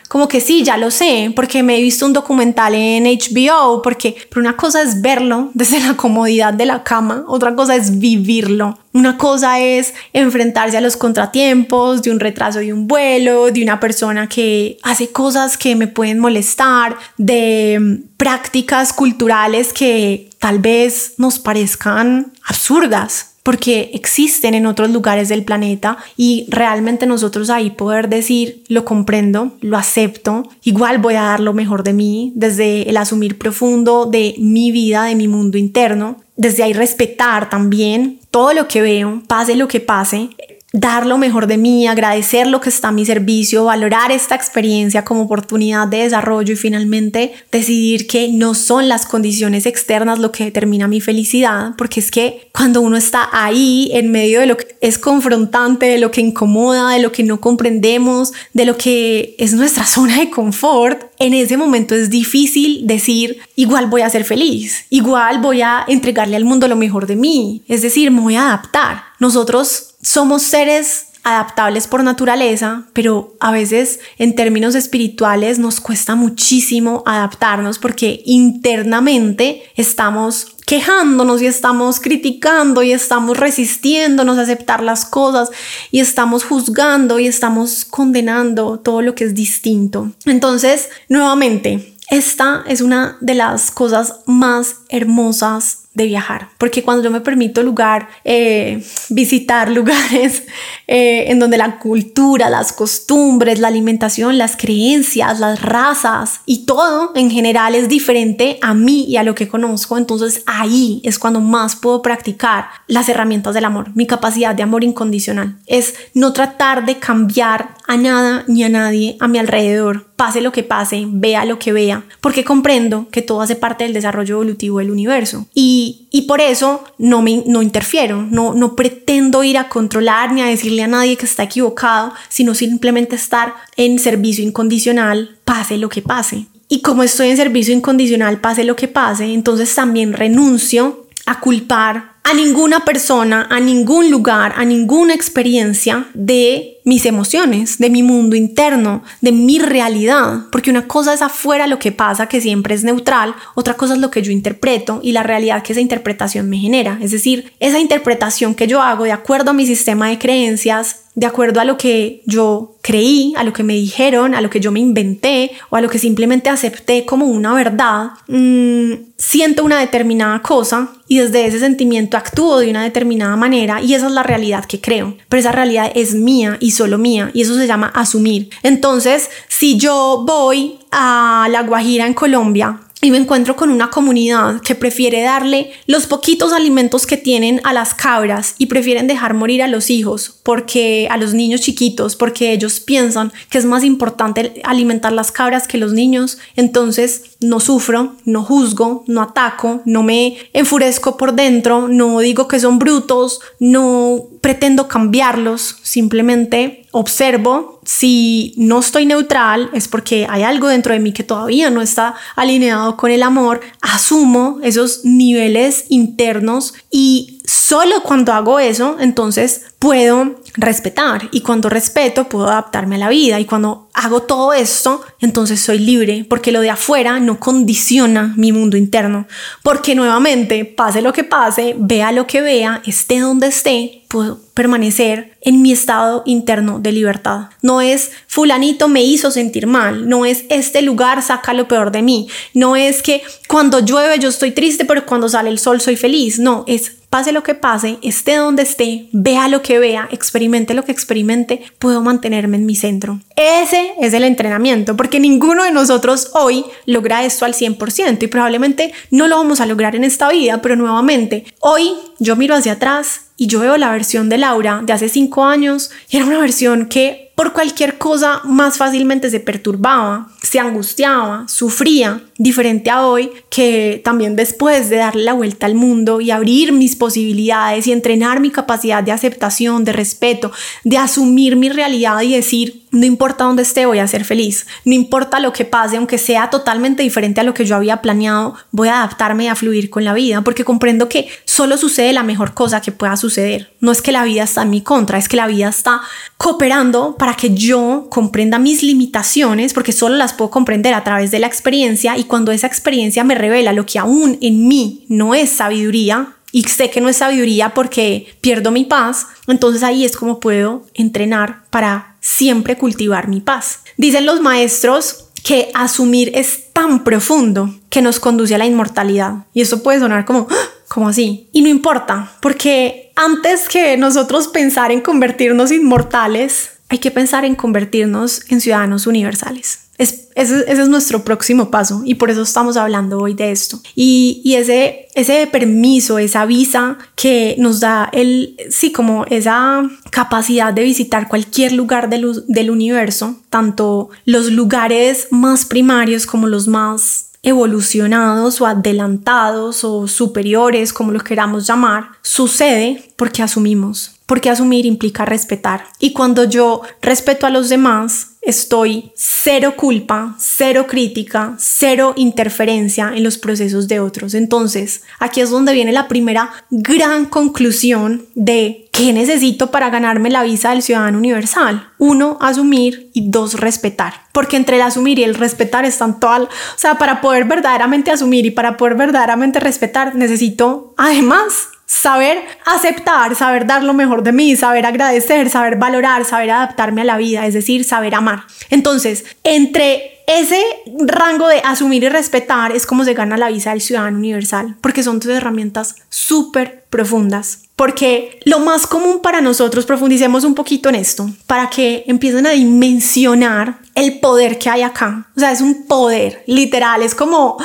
como que sí, ya lo sé, porque me he visto un documental en HBO, porque pero una cosa es verlo desde la comodidad de la cama, otra cosa es vivirlo. Una cosa es enfrentarse a los contratiempos de un retraso de un vuelo, de una persona que hace cosas que me pueden molestar, de prácticas culturales que tal vez nos parezcan absurdas, porque existen en otros lugares del planeta y realmente nosotros ahí poder decir, lo comprendo, lo acepto, igual voy a dar lo mejor de mí desde el asumir profundo de mi vida, de mi mundo interno, desde ahí respetar también todo lo que veo, pase lo que pase, dar lo mejor de mí, agradecer lo que está a mi servicio, valorar esta experiencia como oportunidad de desarrollo y finalmente decidir que no son las condiciones externas lo que determina mi felicidad, porque es que cuando uno está ahí en medio de lo que es confrontante, de lo que incomoda, de lo que no comprendemos, de lo que es nuestra [LAUGHS] zona de confort, en ese momento es difícil decir, igual voy a ser feliz, igual voy a entregarle al mundo lo mejor de mí, es decir, me voy a adaptar. Nosotros somos seres adaptables por naturaleza, pero a veces en términos espirituales nos cuesta muchísimo adaptarnos porque internamente estamos quejándonos y estamos criticando y estamos resistiéndonos a aceptar las cosas y estamos juzgando y estamos condenando todo lo que es distinto. Entonces, nuevamente, esta es una de las cosas más hermosas de viajar, porque cuando yo me permito lugar, eh, visitar lugares [LAUGHS] eh, en donde la cultura, las costumbres, la alimentación, las creencias, las razas y todo en general es diferente a mí y a lo que conozco, entonces ahí es cuando más puedo practicar las herramientas del amor, mi capacidad de amor incondicional, es no tratar de cambiar a nada ni a nadie a mi alrededor, pase lo que pase, vea lo que vea, porque comprendo que todo hace parte del desarrollo evolutivo del universo. Y, y por eso no, me, no interfiero, no, no pretendo ir a controlar ni a decirle a nadie que está equivocado, sino simplemente estar en servicio incondicional, pase lo que pase. Y como estoy en servicio incondicional, pase lo que pase, entonces también renuncio a culpar a ninguna persona, a ningún lugar, a ninguna experiencia de mis emociones, de mi mundo interno, de mi realidad, porque una cosa es afuera lo que pasa, que siempre es neutral, otra cosa es lo que yo interpreto y la realidad que esa interpretación me genera, es decir, esa interpretación que yo hago de acuerdo a mi sistema de creencias, de acuerdo a lo que yo creí, a lo que me dijeron, a lo que yo me inventé o a lo que simplemente acepté como una verdad, mm, siento una determinada cosa y desde ese sentimiento actúo de una determinada manera y esa es la realidad que creo. Pero esa realidad es mía y solo mía y eso se llama asumir. Entonces, si yo voy a La Guajira en Colombia y me encuentro con una comunidad que prefiere darle los poquitos alimentos que tienen a las cabras y prefieren dejar morir a los hijos porque a los niños chiquitos porque ellos piensan que es más importante alimentar las cabras que los niños entonces no sufro, no juzgo, no ataco, no me enfurezco por dentro, no digo que son brutos, no pretendo cambiarlos, simplemente observo. Si no estoy neutral es porque hay algo dentro de mí que todavía no está alineado con el amor, asumo esos niveles internos y solo cuando hago eso, entonces puedo respetar. Y cuando respeto puedo adaptarme a la vida. Y cuando hago todo esto, entonces soy libre porque lo de afuera no condiciona mi mundo interno, porque nuevamente, pase lo que pase, vea lo que vea, esté donde esté, puedo permanecer en mi estado interno de libertad. No es fulanito me hizo sentir mal, no es este lugar saca lo peor de mí, no es que cuando llueve yo estoy triste, pero cuando sale el sol soy feliz, no, es pase lo que pase, esté donde esté, vea lo que vea, experimente lo que experimente, puedo mantenerme en mi centro. Ese es el entrenamiento, porque ninguno de nosotros hoy logra esto al 100% y probablemente no lo vamos a lograr en esta vida, pero nuevamente, hoy yo miro hacia atrás y yo veo la versión de Laura de hace cinco años y era una versión que por cualquier cosa más fácilmente se perturbaba, se angustiaba, sufría, diferente a hoy que también después de darle la vuelta al mundo y abrir mis posibilidades y entrenar mi capacidad de aceptación, de respeto, de asumir mi realidad y decir, no importa dónde esté, voy a ser feliz, no importa lo que pase, aunque sea totalmente diferente a lo que yo había planeado, voy a adaptarme y a fluir con la vida, porque comprendo que solo sucede la mejor cosa que pueda suceder. No es que la vida está en mi contra, es que la vida está cooperando para que yo comprenda mis limitaciones, porque solo las puedo comprender a través de la experiencia y cuando esa experiencia me revela lo que aún en mí no es sabiduría, y sé que no es sabiduría porque pierdo mi paz, entonces ahí es como puedo entrenar para siempre cultivar mi paz. Dicen los maestros que asumir es tan profundo que nos conduce a la inmortalidad. Y eso puede sonar como, ¡Ah! Como así. Y no importa, porque antes que nosotros pensar en convertirnos inmortales, hay que pensar en convertirnos en ciudadanos universales. Es, ese, es nuestro próximo paso y por eso estamos hablando hoy de esto. Y, y, ese, ese permiso, esa visa que nos da el, sí, como esa capacidad de visitar cualquier lugar del, del universo, tanto los lugares más primarios como los más evolucionados o adelantados o superiores, como los queramos llamar, sucede porque asumimos, porque asumir implica respetar. Y cuando yo respeto a los demás, estoy cero culpa, cero crítica, cero interferencia en los procesos de otros. Entonces, aquí es donde viene la primera gran conclusión de qué necesito para ganarme la visa del ciudadano universal. Uno, asumir y dos, respetar. Porque entre el asumir y el respetar están todas, o sea, para poder verdaderamente asumir y para poder verdaderamente respetar, necesito además saber aceptar, saber dar lo mejor de mí, saber agradecer, saber valorar, saber adaptarme a la vida, es decir, saber amar. Entonces, entre ese rango de asumir y respetar es como se gana la visa del ciudadano universal, porque son dos herramientas súper profundas. Porque lo más común para nosotros, profundicemos un poquito en esto, para que empiecen a dimensionar el poder que hay acá. O sea, es un poder, literal, es como,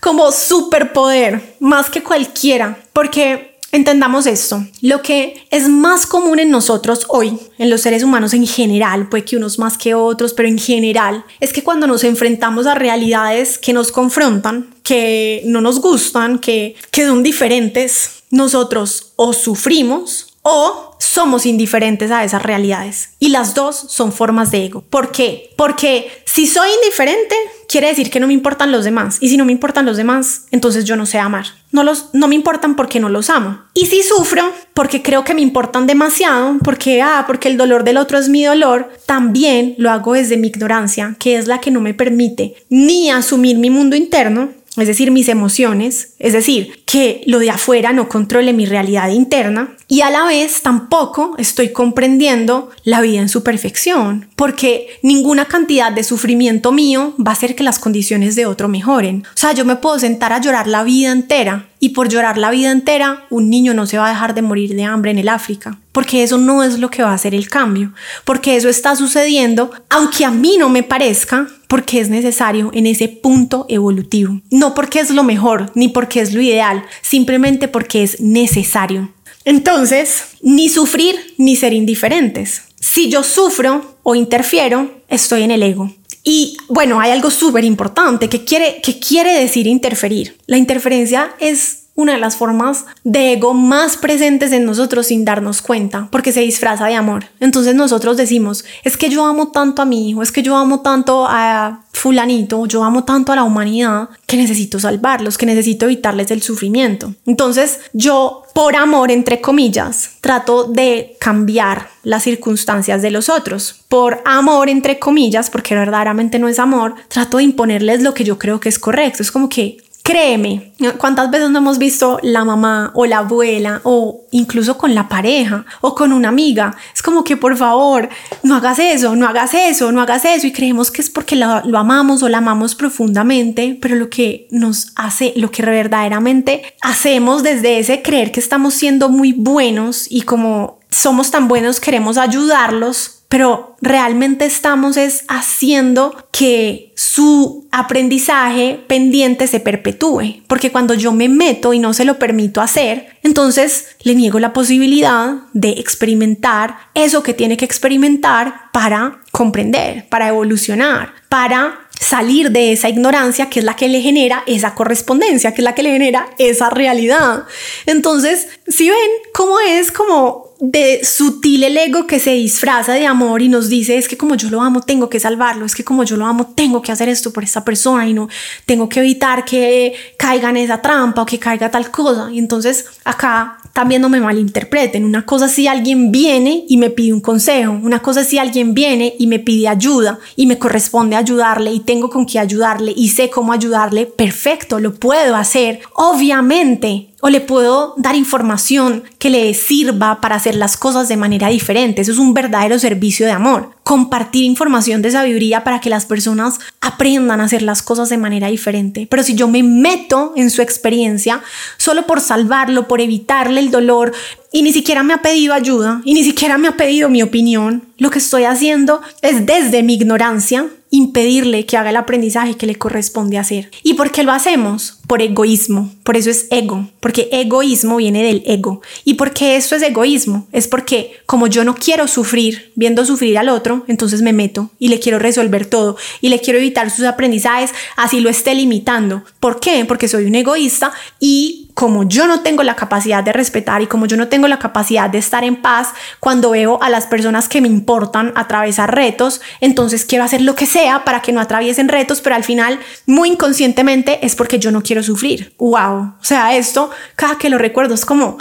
como superpoder, más que cualquiera, porque Entendamos esto, lo que es más común en nosotros hoy, en los seres humanos en general, puede que unos más que otros, pero en general, es que cuando nos enfrentamos a realidades que nos confrontan, que no nos gustan, que, que son diferentes, nosotros o sufrimos o somos indiferentes a esas realidades. Y las dos son formas de ego. ¿Por qué? Porque si soy indiferente, quiere decir que no me importan los demás. Y si no me importan los demás, entonces yo no sé amar. No, los, no me importan porque no los amo. Y si sufro, porque creo que me importan demasiado, porque, ah, porque el dolor del otro es mi dolor, también lo hago desde mi ignorancia, que es la que no me permite ni asumir mi mundo interno, es decir, mis emociones, es decir, que lo de afuera no controle mi realidad interna y a la vez tampoco estoy comprendiendo la vida en su perfección, porque ninguna cantidad de sufrimiento mío va a hacer que las condiciones de otro mejoren. O sea, yo me puedo sentar a llorar la vida entera y por llorar la vida entera un niño no se va a dejar de morir de hambre en el África, porque eso no es lo que va a hacer el cambio, porque eso está sucediendo, aunque a mí no me parezca, porque es necesario en ese punto evolutivo. No porque es lo mejor, ni porque es lo ideal, simplemente porque es necesario. Entonces, ni sufrir ni ser indiferentes. Si yo sufro o interfiero, estoy en el ego. Y bueno, hay algo súper importante que quiere, que quiere decir interferir. La interferencia es una de las formas de ego más presentes en nosotros sin darnos cuenta, porque se disfraza de amor. Entonces nosotros decimos, es que yo amo tanto a mi hijo, es que yo amo tanto a fulanito, yo amo tanto a la humanidad que necesito salvarlos, que necesito evitarles el sufrimiento. Entonces yo, por amor, entre comillas, trato de cambiar las circunstancias de los otros. Por amor, entre comillas, porque verdaderamente no es amor, trato de imponerles lo que yo creo que es correcto. Es como que Créeme, ¿cuántas veces no hemos visto la mamá o la abuela o incluso con la pareja o con una amiga? Es como que por favor, no hagas eso, no hagas eso, no hagas eso y creemos que es porque lo, lo amamos o la amamos profundamente, pero lo que nos hace, lo que verdaderamente hacemos desde ese creer que estamos siendo muy buenos y como somos tan buenos queremos ayudarlos pero realmente estamos es haciendo que su aprendizaje pendiente se perpetúe, porque cuando yo me meto y no se lo permito hacer, entonces le niego la posibilidad de experimentar eso que tiene que experimentar para comprender, para evolucionar, para salir de esa ignorancia que es la que le genera esa correspondencia, que es la que le genera esa realidad. Entonces, si ven cómo es como de sutil el ego que se disfraza de amor y nos dice es que como yo lo amo tengo que salvarlo, es que como yo lo amo tengo que hacer esto por esta persona y no tengo que evitar que caiga en esa trampa o que caiga tal cosa. Y entonces acá también no me malinterpreten, una cosa si alguien viene y me pide un consejo, una cosa si alguien viene y me pide ayuda y me corresponde ayudarle y tengo con qué ayudarle y sé cómo ayudarle, perfecto, lo puedo hacer. Obviamente o le puedo dar información que le sirva para hacer las cosas de manera diferente. Eso es un verdadero servicio de amor. Compartir información de sabiduría para que las personas aprendan a hacer las cosas de manera diferente. Pero si yo me meto en su experiencia solo por salvarlo, por evitarle el dolor, y ni siquiera me ha pedido ayuda, y ni siquiera me ha pedido mi opinión, lo que estoy haciendo es desde mi ignorancia impedirle que haga el aprendizaje que le corresponde hacer. ¿Y por qué lo hacemos? Por egoísmo. Por eso es ego, porque egoísmo viene del ego. ¿Y por qué esto es egoísmo? Es porque como yo no quiero sufrir viendo sufrir al otro, entonces me meto y le quiero resolver todo y le quiero evitar sus aprendizajes, así lo esté limitando. ¿Por qué? Porque soy un egoísta y como yo no tengo la capacidad de respetar y como yo no tengo la capacidad de estar en paz cuando veo a las personas que me importan atravesar retos, entonces quiero hacer lo que sea para que no atraviesen retos, pero al final, muy inconscientemente, es porque yo no quiero sufrir. ¡Wow! O sea, esto, cada que lo recuerdo, es como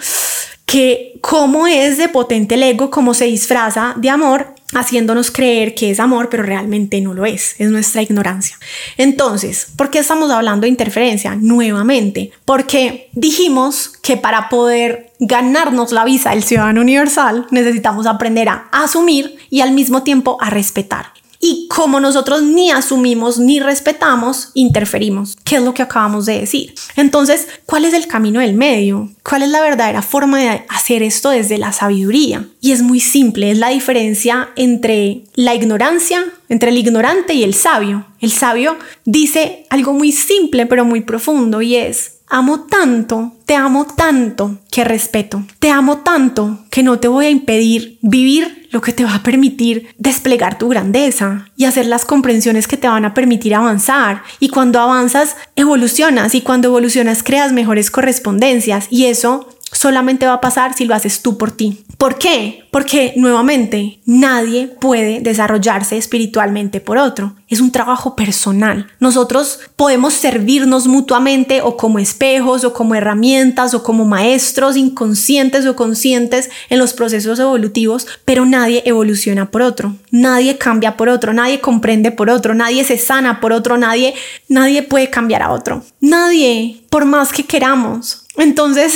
que cómo es de potente el ego, cómo se disfraza de amor haciéndonos creer que es amor, pero realmente no lo es, es nuestra ignorancia. Entonces, ¿por qué estamos hablando de interferencia? Nuevamente, porque dijimos que para poder ganarnos la visa del ciudadano universal necesitamos aprender a asumir y al mismo tiempo a respetar. Y como nosotros ni asumimos ni respetamos, interferimos, que es lo que acabamos de decir. Entonces, ¿cuál es el camino del medio? ¿Cuál es la verdadera forma de hacer esto desde la sabiduría? Y es muy simple, es la diferencia entre la ignorancia, entre el ignorante y el sabio. El sabio dice algo muy simple pero muy profundo y es, amo tanto, te amo tanto que respeto. Te amo tanto que no te voy a impedir vivir lo que te va a permitir desplegar tu grandeza y hacer las comprensiones que te van a permitir avanzar. Y cuando avanzas, evolucionas y cuando evolucionas creas mejores correspondencias y eso solamente va a pasar si lo haces tú por ti. ¿Por qué? Porque nuevamente nadie puede desarrollarse espiritualmente por otro. Es un trabajo personal. Nosotros podemos servirnos mutuamente o como espejos o como herramientas o como maestros inconscientes o conscientes en los procesos evolutivos, pero nadie evoluciona por otro. Nadie cambia por otro, nadie comprende por otro, nadie se sana por otro, nadie nadie puede cambiar a otro. Nadie, por más que queramos. Entonces,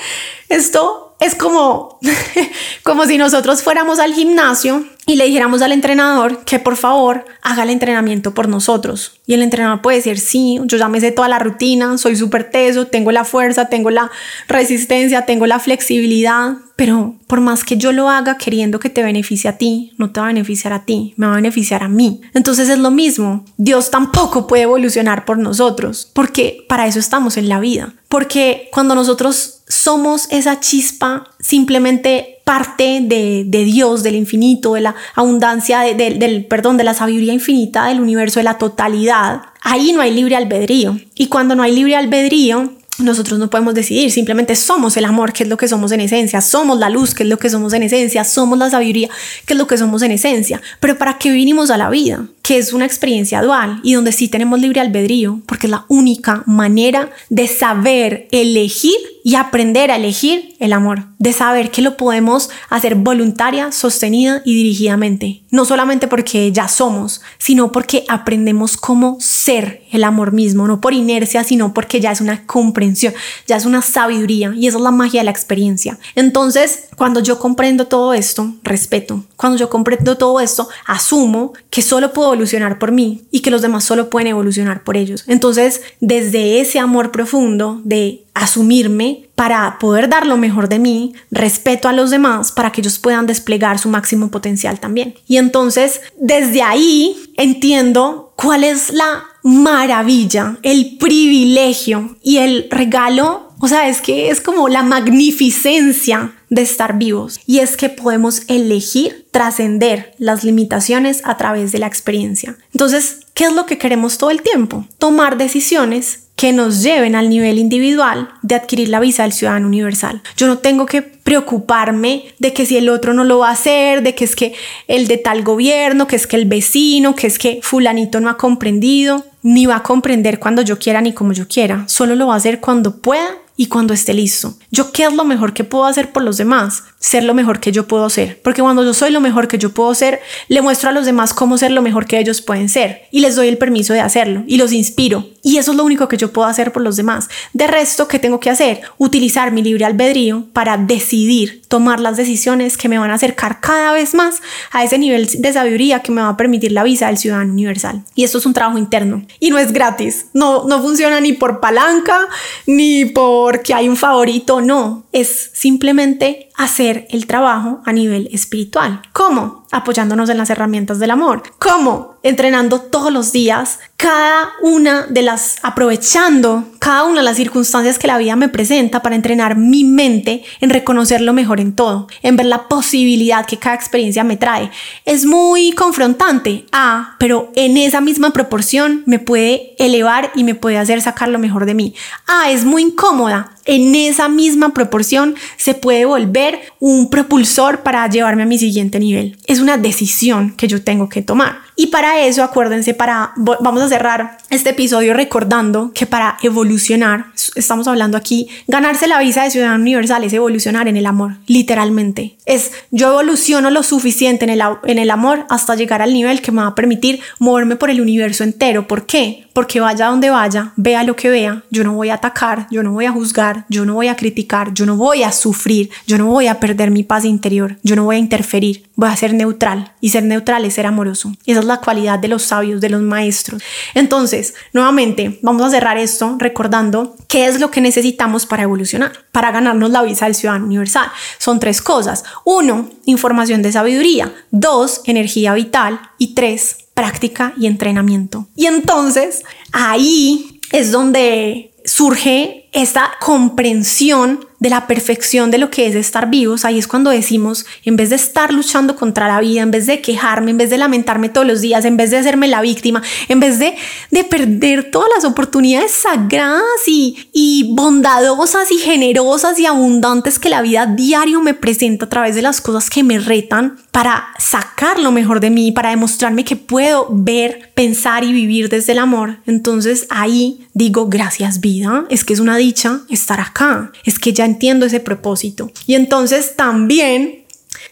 [LAUGHS] esto es como, [LAUGHS] como si nosotros fuéramos al gimnasio y le dijéramos al entrenador que por favor haga el entrenamiento por nosotros. Y el entrenador puede decir, sí, yo ya me sé toda la rutina, soy súper teso, tengo la fuerza, tengo la resistencia, tengo la flexibilidad, pero por más que yo lo haga queriendo que te beneficie a ti, no te va a beneficiar a ti, me va a beneficiar a mí. Entonces es lo mismo, Dios tampoco puede evolucionar por nosotros, porque para eso estamos en la vida. Porque cuando nosotros somos esa chispa simplemente parte de, Dios, del infinito, de la abundancia, del, perdón, de la sabiduría infinita del universo, de la totalidad, ahí no hay libre albedrío. Y cuando no hay libre albedrío, nosotros no podemos decidir, simplemente somos el amor, que es lo que somos en esencia, somos la luz, que es lo que somos en esencia, somos la sabiduría, que es lo que somos en esencia. Pero ¿para qué vinimos a la vida? Que es una experiencia dual y donde sí tenemos libre albedrío, porque es la única manera de saber elegir y aprender a elegir el amor, de saber que lo podemos hacer voluntaria, sostenida y dirigidamente. No solamente porque ya somos, sino porque aprendemos cómo ser el amor mismo, no por inercia, sino porque ya es una comprensión, ya es una sabiduría y esa es la magia de la experiencia. Entonces, cuando yo comprendo todo esto, respeto. Cuando yo comprendo todo esto, asumo que solo puedo evolucionar por mí y que los demás solo pueden evolucionar por ellos. Entonces, desde ese amor profundo de asumirme para poder dar lo mejor de mí, respeto a los demás para que ellos puedan desplegar su máximo potencial también. Y entonces, desde ahí entiendo cuál es la maravilla, el privilegio y el regalo o sea, es que es como la magnificencia de estar vivos y es que podemos elegir trascender las limitaciones a través de la experiencia. Entonces, ¿qué es lo que queremos todo el tiempo? Tomar decisiones que nos lleven al nivel individual de adquirir la visa del ciudadano universal. Yo no tengo que preocuparme de que si el otro no lo va a hacer, de que es que el de tal gobierno, que es que el vecino, que es que fulanito no ha comprendido, ni va a comprender cuando yo quiera ni como yo quiera, solo lo va a hacer cuando pueda y cuando esté listo. ¿Yo qué es lo mejor que puedo hacer por los demás? Ser lo mejor que yo puedo ser. Porque cuando yo soy lo mejor que yo puedo ser, le muestro a los demás cómo ser lo mejor que ellos pueden ser. Y les doy el permiso de hacerlo. Y los inspiro. Y eso es lo único que yo puedo hacer por los demás. De resto, ¿qué tengo que hacer? Utilizar mi libre albedrío para decidir, tomar las decisiones que me van a acercar cada vez más a ese nivel de sabiduría que me va a permitir la visa del ciudadano universal. Y esto es un trabajo interno. Y no es gratis. No, no funciona ni por palanca, ni por porque hay un favorito, no, es simplemente hacer el trabajo a nivel espiritual. ¿Cómo? Apoyándonos en las herramientas del amor. ¿Cómo? Entrenando todos los días, cada una de las, aprovechando cada una de las circunstancias que la vida me presenta para entrenar mi mente en reconocer lo mejor en todo, en ver la posibilidad que cada experiencia me trae. Es muy confrontante, ah, pero en esa misma proporción me puede elevar y me puede hacer sacar lo mejor de mí. Ah, es muy incómoda, en esa misma proporción se puede volver un propulsor para llevarme a mi siguiente nivel. Es una decisión que yo tengo que tomar. Y para eso, acuérdense, para vamos a cerrar este episodio recordando que para evolucionar, estamos hablando aquí, ganarse la visa de ciudadano universal es evolucionar en el amor, literalmente. Es yo evoluciono lo suficiente en el, en el amor hasta llegar al nivel que me va a permitir moverme por el universo entero. ¿Por qué? Porque vaya donde vaya, vea lo que vea, yo no voy a atacar, yo no voy a juzgar, yo no voy a criticar, yo no voy a sufrir, yo no voy a perder mi paz interior, yo no voy a interferir, voy a ser neutral. Y ser neutral es ser amoroso. esa es la cualidad de los sabios, de los maestros. Entonces, nuevamente, vamos a cerrar esto recordando qué es lo que necesitamos para evolucionar, para ganarnos la visa del ciudadano universal. Son tres cosas. Uno, información de sabiduría. Dos, energía vital. Y tres, práctica y entrenamiento. Y entonces, ahí es donde surge esta comprensión de la perfección de lo que es estar vivos, ahí es cuando decimos, en vez de estar luchando contra la vida, en vez de quejarme, en vez de lamentarme todos los días, en vez de hacerme la víctima, en vez de, de perder todas las oportunidades sagradas y, y bondadosas y generosas y abundantes que la vida diario me presenta a través de las cosas que me retan para sacar lo mejor de mí, para demostrarme que puedo ver, pensar y vivir desde el amor. Entonces ahí digo, gracias vida, es que es una dicha estar acá, es que ya entiendo ese propósito. Y entonces también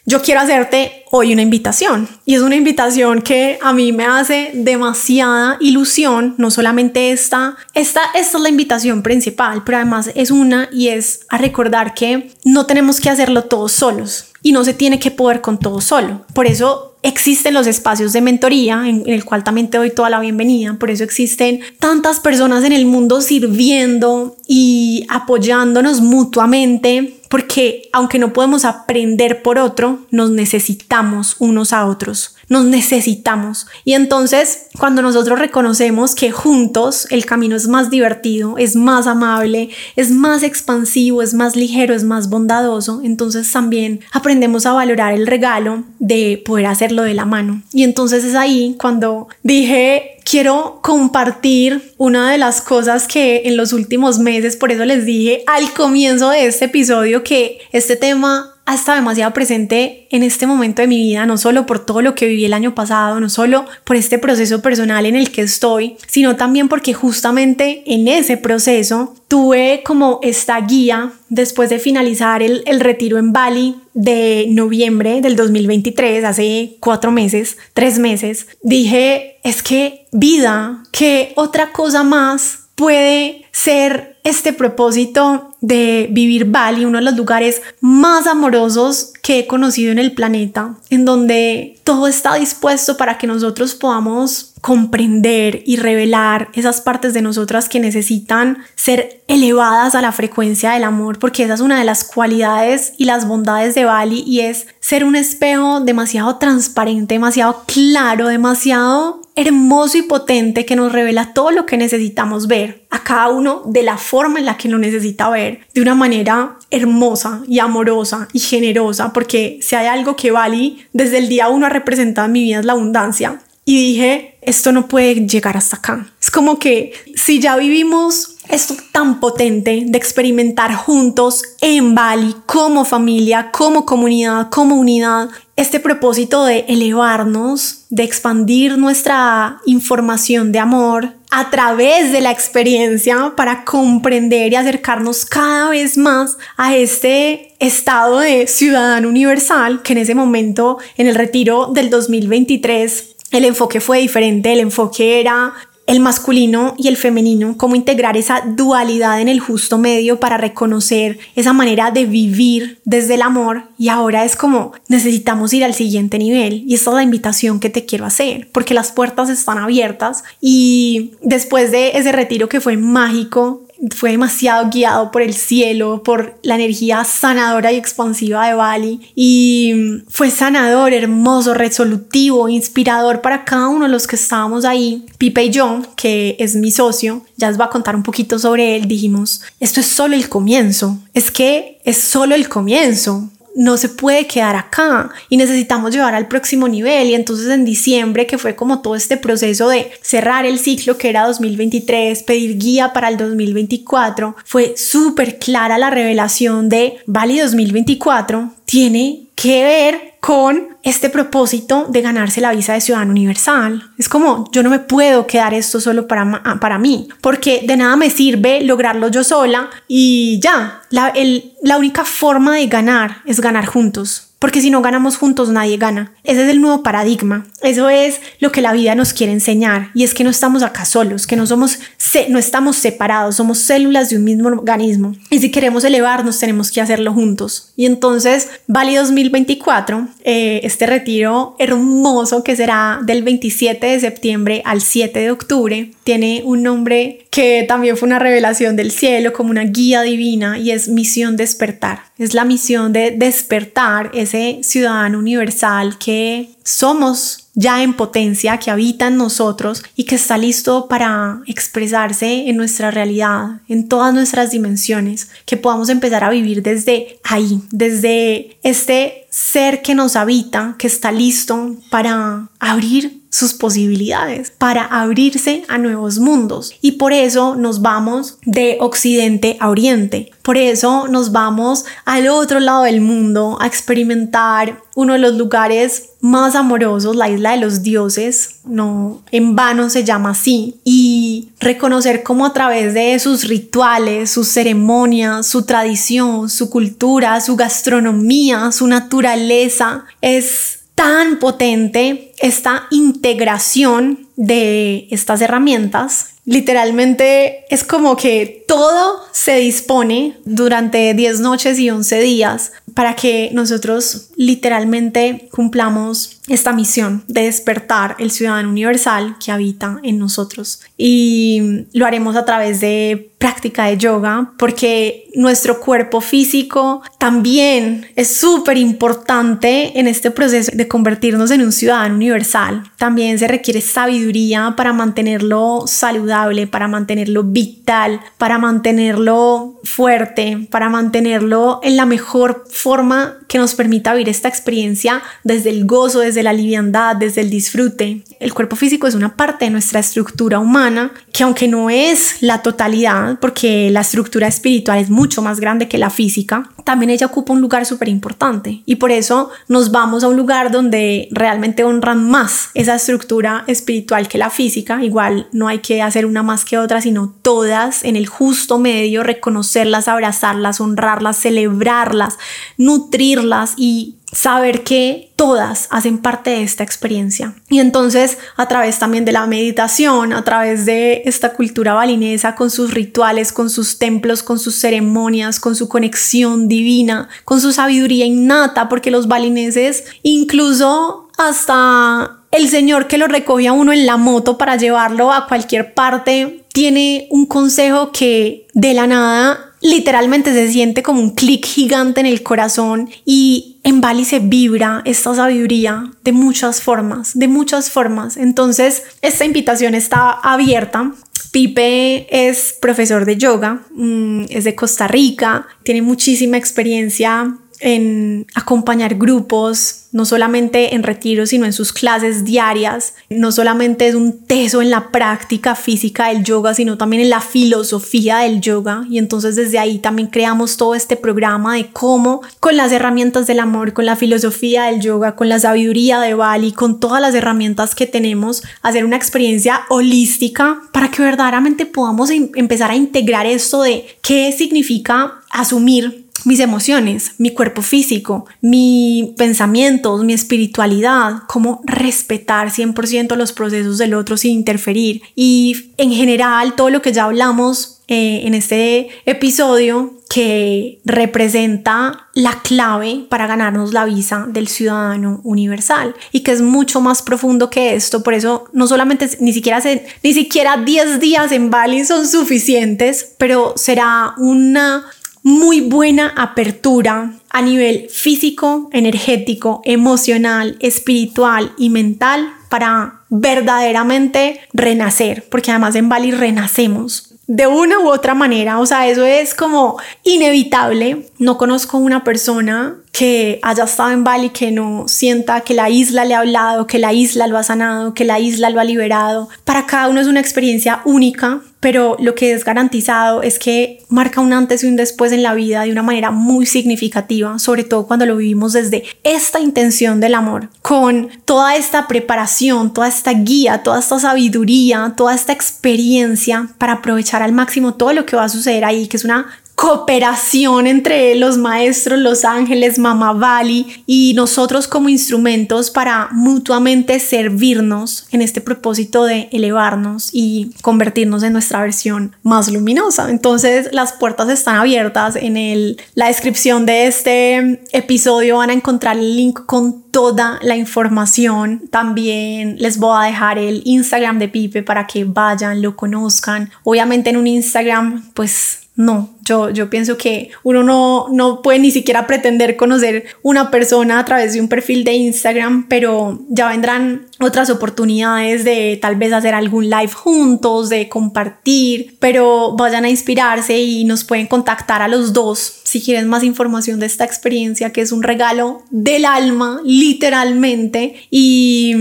yo quiero hacerte hoy una invitación y es una invitación que a mí me hace demasiada ilusión, no solamente esta, esta, es la invitación principal, pero además es una y es a recordar que no tenemos que hacerlo todos solos y no se tiene que poder con todo solo. Por eso existen los espacios de mentoría, en, el cual también te doy toda la bienvenida. Por eso existen tantas personas en el mundo sirviendo y apoyándonos mutuamente, porque aunque no podemos aprender por otro, nos necesitamos unos a otros nos necesitamos. Y entonces, cuando nosotros reconocemos que juntos el camino es más divertido, es más amable, es más expansivo, es más ligero, es más bondadoso, entonces también aprendemos a valorar el regalo de poder de la mano. Y entonces es ahí cuando dije, quiero compartir una de las cosas que en los últimos meses, por eso les dije al comienzo de este episodio que este tema ha estado demasiado presente en este momento de mi vida, no solo por todo lo que viví el año pasado, no solo por este proceso personal en el que estoy, sino también porque justamente en ese proceso tuve como esta guía después de finalizar el, el retiro en Bali de noviembre del 2023, hace cuatro meses, tres meses, dije, es que vida, que otra cosa más puede ser este propósito de vivir Bali, uno de los lugares más amorosos que he conocido en el planeta, en donde todo está dispuesto para que nosotros podamos comprender y revelar esas partes de nosotras que necesitan ser elevadas a la frecuencia del amor, porque esa es una de las cualidades y las bondades de Bali y es ser un espejo demasiado transparente, demasiado claro, demasiado hermoso y potente que nos revela todo lo que necesitamos ver a cada uno de la forma en la que lo necesita ver, de una manera hermosa y amorosa y generosa, porque si hay algo que Bali desde el día uno ha representado en mi vida es la abundancia. Y dije, esto no puede llegar hasta acá. Es como que si ya vivimos esto tan potente de experimentar juntos en Bali como familia, como comunidad, como unidad, este propósito de elevarnos, de expandir nuestra información de amor a través de la experiencia para comprender y acercarnos cada vez más a este estado de ciudadano universal que en ese momento, en el retiro del 2023, el enfoque fue diferente, el enfoque era el masculino y el femenino, cómo integrar esa dualidad en el justo medio para reconocer esa manera de vivir desde el amor. Y ahora es como necesitamos ir al siguiente nivel. Y esta es la invitación que te quiero hacer porque las puertas están abiertas. Y después de ese retiro que fue mágico fue demasiado guiado por el cielo, por la energía sanadora y expansiva de Bali. Y fue sanador, hermoso, resolutivo, inspirador para cada uno de los que estábamos ahí. Pipe y yo, que es mi socio, ya les voy a contar un poquito sobre él, dijimos, esto es solo el comienzo, es que es solo el comienzo no se puede quedar acá y necesitamos llevar al próximo nivel. Y entonces en diciembre, que fue como todo este proceso de cerrar el ciclo que era 2023, pedir guía para el 2024, fue súper clara la revelación de Bali 2024 tiene que ver con este propósito de ganarse la visa de ciudadano universal. Es como, yo no me puedo quedar esto solo para, para mí, porque de nada me sirve lograrlo yo sola y ya, la única forma de ganar es ganar juntos porque si no ganamos juntos nadie gana. Ese es el nuevo paradigma. Eso es lo que la vida nos quiere enseñar y es que no estamos acá solos, que no somos no estamos separados, somos células de un mismo organismo. Y si queremos elevarnos tenemos que hacerlo juntos. Y entonces, Bali 2024, eh, este retiro hermoso que será del 27 de septiembre al 7 de octubre, tiene un nombre que también fue una revelación del cielo, como una guía divina y es misión despertar. Es la misión de despertar ese ciudadano universal que somos ya en potencia, que habita en nosotros y que está listo para expresarse en nuestra realidad, en todas nuestras dimensiones, que podamos empezar a vivir desde ahí, desde este ser que nos habita, que está listo para abrir sus posibilidades, para abrirse a nuevos mundos. Y por eso nos vamos de occidente a oriente. Por eso nos vamos al otro lado del mundo a experimentar uno de los lugares más amorosos, la isla de los dioses, no en vano se llama así, y reconocer cómo a través de sus rituales, sus ceremonias, su tradición, su cultura, su gastronomía, su naturaleza, es tan potente esta integración de estas herramientas. Literalmente es como que todo se dispone durante 10 noches y 11 días para que nosotros literalmente cumplamos esta misión de despertar el ciudadano universal que habita en nosotros. Y lo haremos a través de práctica de yoga porque nuestro cuerpo físico también es súper importante en este proceso de convertirnos en un ciudadano universal. También se requiere sabiduría para mantenerlo saludable, para mantenerlo vital, para mantenerlo fuerte, para mantenerlo en la mejor forma forma que nos permita vivir esta experiencia desde el gozo, desde la liviandad, desde el disfrute. El cuerpo físico es una parte de nuestra estructura humana que aunque no es la totalidad, porque la estructura espiritual es mucho más grande que la física, también ella ocupa un lugar súper importante y por eso nos vamos a un lugar donde realmente honran más esa estructura espiritual que la física. Igual no hay que hacer una más que otra, sino todas en el justo medio, reconocerlas, abrazarlas, honrarlas, celebrarlas, nutrirlas y saber que todas hacen parte de esta experiencia. Y entonces, a través también de la meditación, a través de esta cultura balinesa, con sus rituales, con sus templos, con sus ceremonias, con su conexión divina, con su sabiduría innata, porque los balineses, incluso hasta el señor que lo recogía uno en la moto para llevarlo a cualquier parte, tiene un consejo que de la nada literalmente se siente como un clic gigante en el corazón y en Bali se vibra esta sabiduría de muchas formas, de muchas formas. Entonces, esta invitación está abierta. Pipe es profesor de yoga, mm, es de Costa Rica, tiene muchísima experiencia en acompañar grupos, no solamente en retiro, sino en sus clases diarias. No solamente es un teso en la práctica física del yoga, sino también en la filosofía del yoga. Y entonces desde ahí también creamos todo este programa de cómo con las herramientas del amor, con la filosofía del yoga, con la sabiduría de Bali, con todas las herramientas que tenemos, hacer una experiencia holística para que verdaderamente podamos em-, empezar a integrar esto de qué significa asumir mis emociones, mi cuerpo físico, mi pensamientos, mi espiritualidad, cómo respetar 100% los procesos del otro sin interferir y en general todo lo que ya hablamos eh, en este episodio que representa la clave para ganarnos la visa del ciudadano universal y que es mucho más profundo que esto. Por eso no solamente ni siquiera, ni siquiera 10 días en Bali son suficientes, pero será una muy buena apertura a nivel físico, energético, emocional, espiritual y mental para verdaderamente renacer, porque además en Bali renacemos de una u otra manera, o sea, eso es como inevitable. No conozco una persona que haya estado en Bali que no sienta que la isla le ha hablado, que la isla lo ha sanado, que la isla lo ha liberado. Para cada uno es una experiencia única, pero lo que es garantizado es que marca un antes y un después en la vida de una manera muy significativa, sobre todo cuando lo vivimos desde esta intención del amor, con toda esta preparación, toda esta guía, toda esta sabiduría, toda esta experiencia para aprovechar al máximo todo lo que va a suceder ahí, que es una cooperación entre los maestros, los ángeles, Mama Bali y nosotros como instrumentos para mutuamente servirnos en este propósito de elevarnos y convertirnos en nuestra versión más luminosa. Entonces las puertas están abiertas. En el, la descripción de este episodio van a encontrar el link con toda la información. También les voy a dejar el Instagram de Pipe para que vayan, lo conozcan. Obviamente en un Instagram pues no, yo, yo pienso que uno no, no puede ni siquiera pretender conocer una persona a través de un perfil de Instagram, pero ya vendrán otras oportunidades de tal vez hacer algún live juntos, de compartir, pero vayan a inspirarse y nos pueden contactar a los dos si quieren más información de esta experiencia que es un regalo del alma, literalmente, y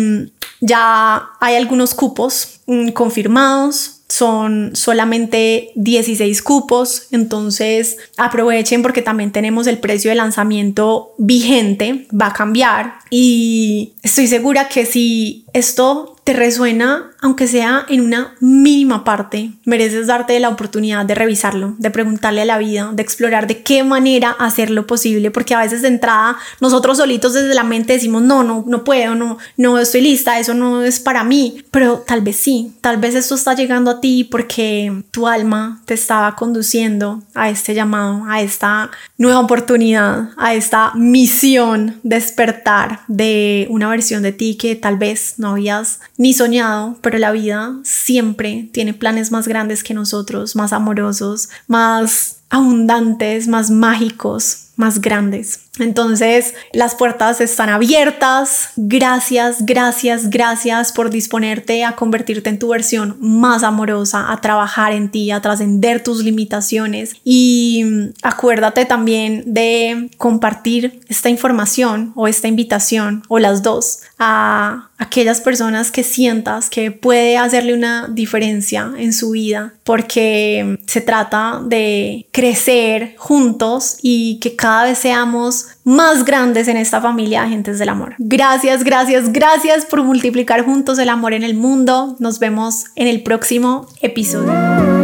ya hay algunos cupos mm, confirmados son solamente 16 cupos, entonces aprovechen porque también tenemos el precio de lanzamiento vigente, va a cambiar y estoy segura que si esto te resuena, aunque sea en una mínima parte, mereces darte la oportunidad de revisarlo, de preguntarle a la vida, de explorar de qué manera hacerlo posible, porque a veces de entrada nosotros solitos desde la mente decimos, no, no, no puedo, no, no estoy lista, eso no es para mí, pero tal vez sí, tal vez esto está llegando a ti porque tu alma te estaba conduciendo a este llamado, a esta nueva oportunidad, a esta misión despertar de una versión de ti que tal vez no habías ni soñado, pero la vida siempre tiene planes más grandes que nosotros, más amorosos, más abundantes, más mágicos, más grandes. Entonces, las puertas están abiertas. Gracias, gracias, gracias por disponerte a convertirte en tu versión más amorosa, a trabajar en ti, a trascender tus limitaciones. Y acuérdate también de compartir esta información o esta invitación o las dos a aquellas personas que sientas que puede hacerle una diferencia en su vida, porque se trata de crecer juntos y que cada vez seamos más grandes en esta familia de agentes del amor. Gracias, gracias, gracias por multiplicar juntos el amor en el mundo. Nos vemos en el próximo episodio.